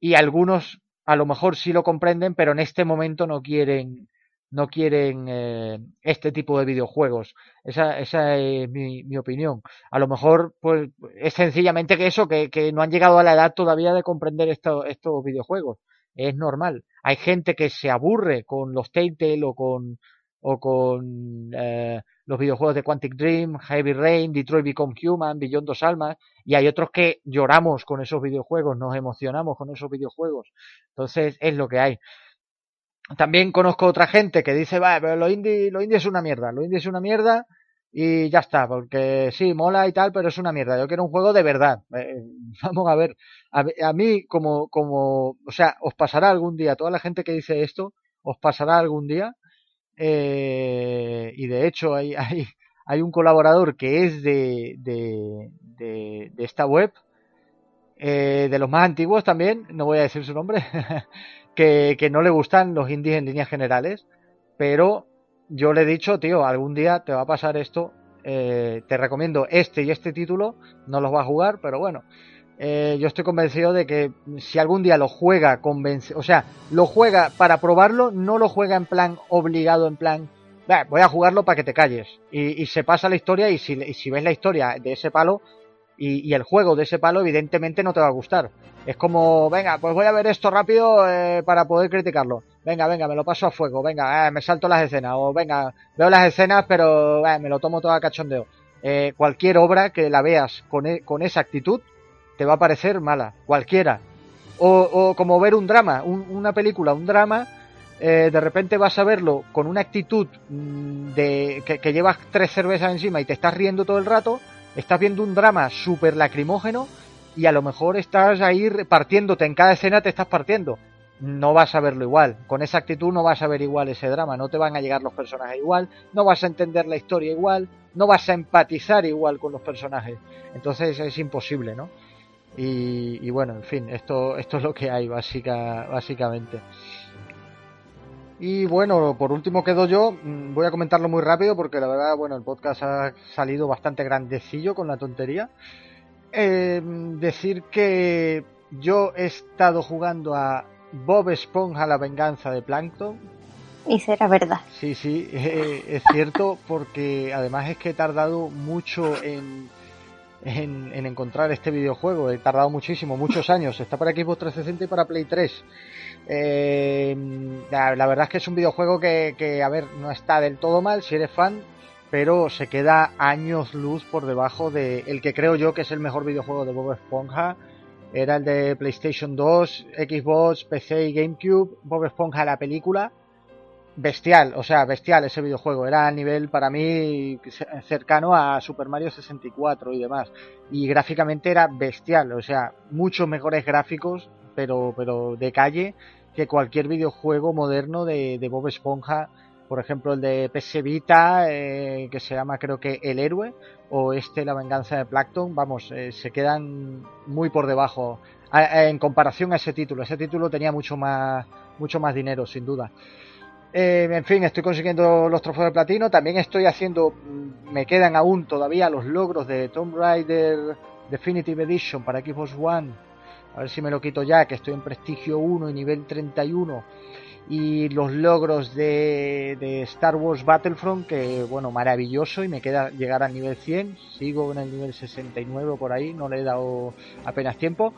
y algunos a lo mejor sí lo comprenden, pero en este momento no quieren, no quieren eh, este tipo de videojuegos. Esa, esa es mi, mi, opinión. A lo mejor, pues, es sencillamente que eso, que, que no han llegado a la edad todavía de comprender esto, estos videojuegos. Es normal. Hay gente que se aburre con los Telltale o con o con eh, los videojuegos de Quantic Dream, Heavy Rain, Detroit Become Human, Beyond Dos Almas, y hay otros que lloramos con esos videojuegos, nos emocionamos con esos videojuegos. Entonces es lo que hay. También conozco otra gente que dice, va, pero lo indie, lo indie es una mierda, lo indie es una mierda y ya está, porque sí, mola y tal, pero es una mierda. Yo quiero un juego de verdad. Eh, vamos a ver, a, a mí como, como, o sea, os pasará algún día, toda la gente que dice esto, os pasará algún día eh, y de hecho hay, hay, hay, un colaborador que es de, de, de, esta web, eh, de los más antiguos también, no voy a decir su nombre, que, que no le gustan los indies en líneas generales, pero yo le he dicho, tío, algún día te va a pasar esto, eh, te recomiendo este y este título, no los va a jugar, pero bueno, eh, yo estoy convencido de que si algún día lo juega convence, o sea, lo juega para probarlo, no lo juega en plan obligado, en plan, voy a jugarlo para que te calles. Y, se pasa la historia y si, y si, ves la historia de ese palo y, y, el juego de ese palo, evidentemente no te va a gustar. Es como, venga, pues voy a ver esto rápido eh, para poder criticarlo. Venga, venga, me lo paso a fuego. Venga, eh, me salto las escenas. O venga, veo las escenas, pero eh, me lo tomo todo a cachondeo. Eh, cualquier obra que la veas con, e, con esa actitud te va a parecer mala. Cualquiera. O, o como ver un drama, un, una película, un drama. Eh, de repente vas a verlo con una actitud mm, de que, que llevas tres cervezas encima y te estás riendo todo el rato. Estás viendo un drama súper lacrimógeno y a lo mejor estás ahí partiéndote, en cada escena te estás partiendo. No vas a verlo igual, con esa actitud no vas a ver igual ese drama, no te van a llegar los personajes igual, no vas a entender la historia igual, no vas a empatizar igual con los personajes. Entonces es imposible, ¿no? Y, y bueno, en fin, esto, esto es lo que hay básica, básicamente. Y bueno, por último quedo yo, mm, voy a comentarlo muy rápido porque la verdad, bueno, el podcast ha salido bastante grandecillo con la tontería. Eh, decir que yo he estado jugando a Bob Esponja la venganza de Plankton. Y será verdad. Sí, sí, eh, es cierto porque además es que he tardado mucho en, en, en, encontrar este videojuego. He tardado muchísimo, muchos años. Está para Xbox 360 y para Play 3. Eh, la, la, verdad es que es un videojuego que, que, a ver, no está del todo mal si eres fan, pero se queda años luz por debajo de el que creo yo que es el mejor videojuego de Bob Esponja. Era el de PlayStation 2, Xbox, PC y GameCube. Bob Esponja, la película. Bestial, o sea, bestial ese videojuego. Era a nivel para mí cercano a Super Mario 64 y demás. Y gráficamente era bestial, o sea, muchos mejores gráficos, pero, pero de calle, que cualquier videojuego moderno de, de Bob Esponja por ejemplo el de PS Vita, eh, que se llama creo que El Héroe, o este La Venganza de Plankton, vamos, eh, se quedan muy por debajo a, en comparación a ese título. Ese título tenía mucho más, mucho más dinero, sin duda. Eh, en fin, estoy consiguiendo los trofeos de platino. También estoy haciendo, me quedan aún todavía los logros de Tomb Raider Definitive Edition para Xbox One. A ver si me lo quito ya, que estoy en prestigio 1 y nivel 31 y los logros de, de, Star Wars Battlefront, que bueno, maravilloso y me queda llegar al nivel 100, sigo en el nivel 69 por ahí, no le he dado apenas tiempo.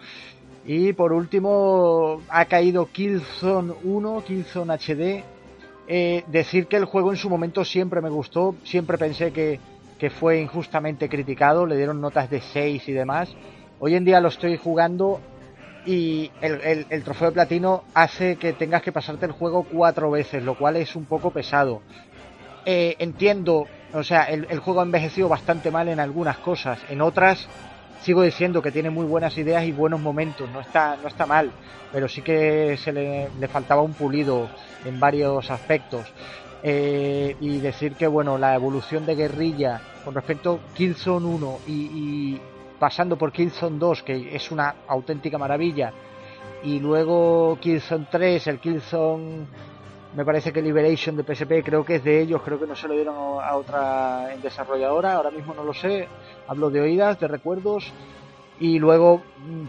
Y por último ha caído Killzone 1, Killzone HD. Eh, decir que el juego en su momento siempre me gustó, siempre pensé que, que fue injustamente criticado, le dieron notas de 6 y demás. Hoy en día lo estoy jugando y el, el, trofeo de platino hace que tengas que pasarte el juego cuatro veces, lo cual es un poco pesado. Eh, entiendo, o sea, el, el, juego ha envejecido bastante mal en algunas cosas, en otras sigo diciendo que tiene muy buenas ideas y buenos momentos, no está, no está mal, pero sí que se le, le faltaba un pulido en varios aspectos. Eh, y decir que bueno, la evolución de guerrilla con respecto a Killzone 1 y, pasando por Killzone 2, que es una auténtica maravilla, y luego Killzone 3, el Killzone, me parece que Liberation de PSP, creo que es de ellos, creo que no se lo dieron a otra desarrolladora, ahora mismo no lo sé, hablo de oídas, de recuerdos, y luego,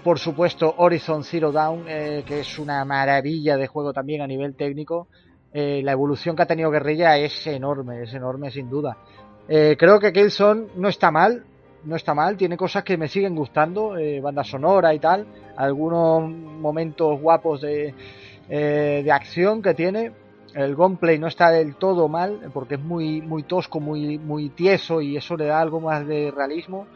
por supuesto, Horizon Zero Dawn, eh, que es una maravilla de juego también a nivel técnico, eh, la evolución que ha tenido Guerrilla es enorme, es enorme sin duda. Eh, creo que Killzone no está mal, no está mal, tiene cosas que me siguen gustando, banda sonora y tal, algunos momentos guapos de, de acción que tiene. El gameplay no está del todo mal, porque es muy, muy tosco, muy, muy tieso y eso le da algo más de realismo,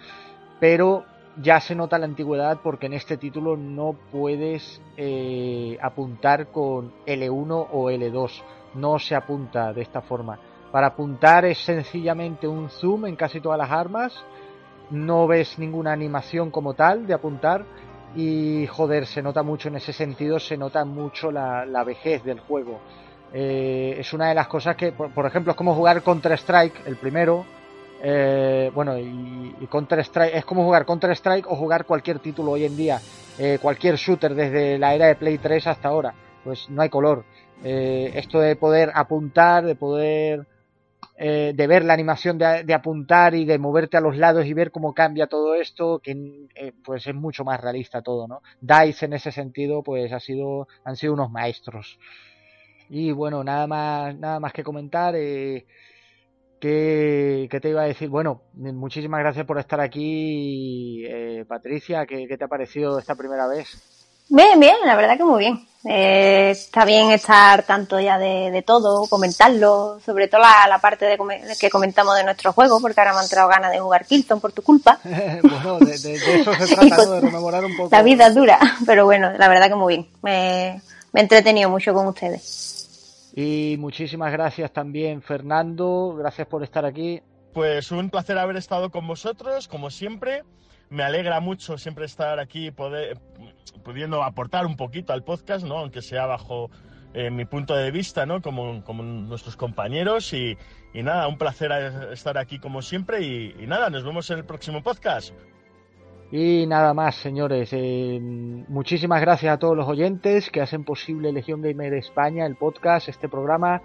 pero ya se nota la antigüedad porque en este título no puedes eh, apuntar con L1 o L2, no se apunta de esta forma. Para apuntar es sencillamente un zoom en casi todas las armas, no ves ninguna animación como tal de apuntar y joder, se nota mucho en ese sentido, se nota mucho la, la vejez del juego. Eh, es una de las cosas que, por, por ejemplo, es como jugar Counter Strike, el primero. Eh, bueno, y, y, Counter Strike es como jugar Counter Strike o jugar cualquier título hoy en día, eh, cualquier shooter desde la era de Play 3 hasta ahora. Pues no hay color. Eh, esto de poder apuntar, de poder eh, de ver la animación de, apuntar y de moverte a los lados y ver cómo cambia todo esto, que pues es mucho más realista todo, ¿no? DICE en ese sentido, pues ha sido, han sido unos maestros. Y bueno, nada más, nada más que comentar. ¿Qué, ¿Qué, te iba a decir? Bueno, muchísimas gracias por estar aquí, eh, Patricia. ¿qué, ¿Qué, te ha parecido esta primera vez? Bien, bien, la verdad que muy bien. Eh, está bien estar tanto ya de, todo, comentarlo, sobre todo la, parte de, que comentamos de nuestro juego, porque ahora me han entrado ganas de jugar Kilton por tu culpa. bueno, de, eso se trata, de rememorar un poco. La vida es dura, pero bueno, la verdad que muy bien. Me, me he entretenido mucho con ustedes. Y muchísimas gracias también, Fernando. Gracias por estar aquí. Pues un placer haber estado con vosotros, como siempre. Me alegra mucho siempre estar aquí, pudiendo aportar un poquito al podcast, ¿no? aunque sea bajo eh, mi punto de vista, ¿no? como, como nuestros compañeros. Y, y, nada, un placer estar aquí como siempre. Y, y, nada, nos vemos en el próximo podcast. Y nada más, señores. Eh, muchísimas gracias a todos los oyentes que hacen posible Legión Gamer España, el podcast, este programa.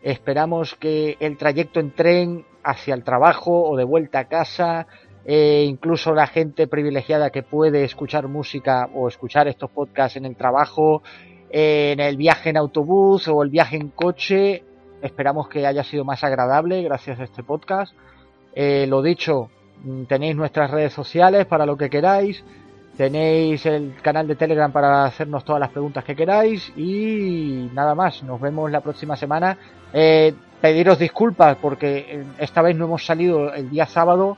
Esperamos que el trayecto en tren hacia el trabajo o de vuelta a casa, e incluso la gente privilegiada que puede escuchar música o escuchar estos podcasts en el trabajo, en el viaje en autobús o el viaje en coche, esperamos que haya sido más agradable gracias a este podcast. Eh, lo dicho, tenéis nuestras redes sociales para lo que queráis, tenéis el canal de Telegram para hacernos todas las preguntas que queráis y nada más, nos vemos la próxima semana. Eh, pediros disculpas porque eh, esta vez no hemos salido el día sábado,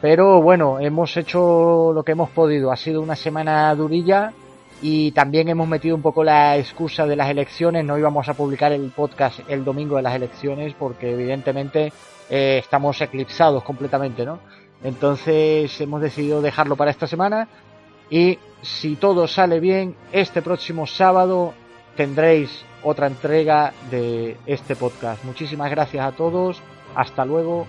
pero bueno, hemos hecho lo que hemos podido. Ha sido una semana durilla y también hemos metido un poco la excusa de las elecciones. No íbamos a publicar el podcast el domingo de las elecciones porque evidentemente eh, estamos eclipsados completamente, ¿no? Entonces hemos decidido dejarlo para esta semana y si todo sale bien, este próximo sábado tendréis otra entrega de este podcast. Muchísimas gracias a todos. Hasta luego.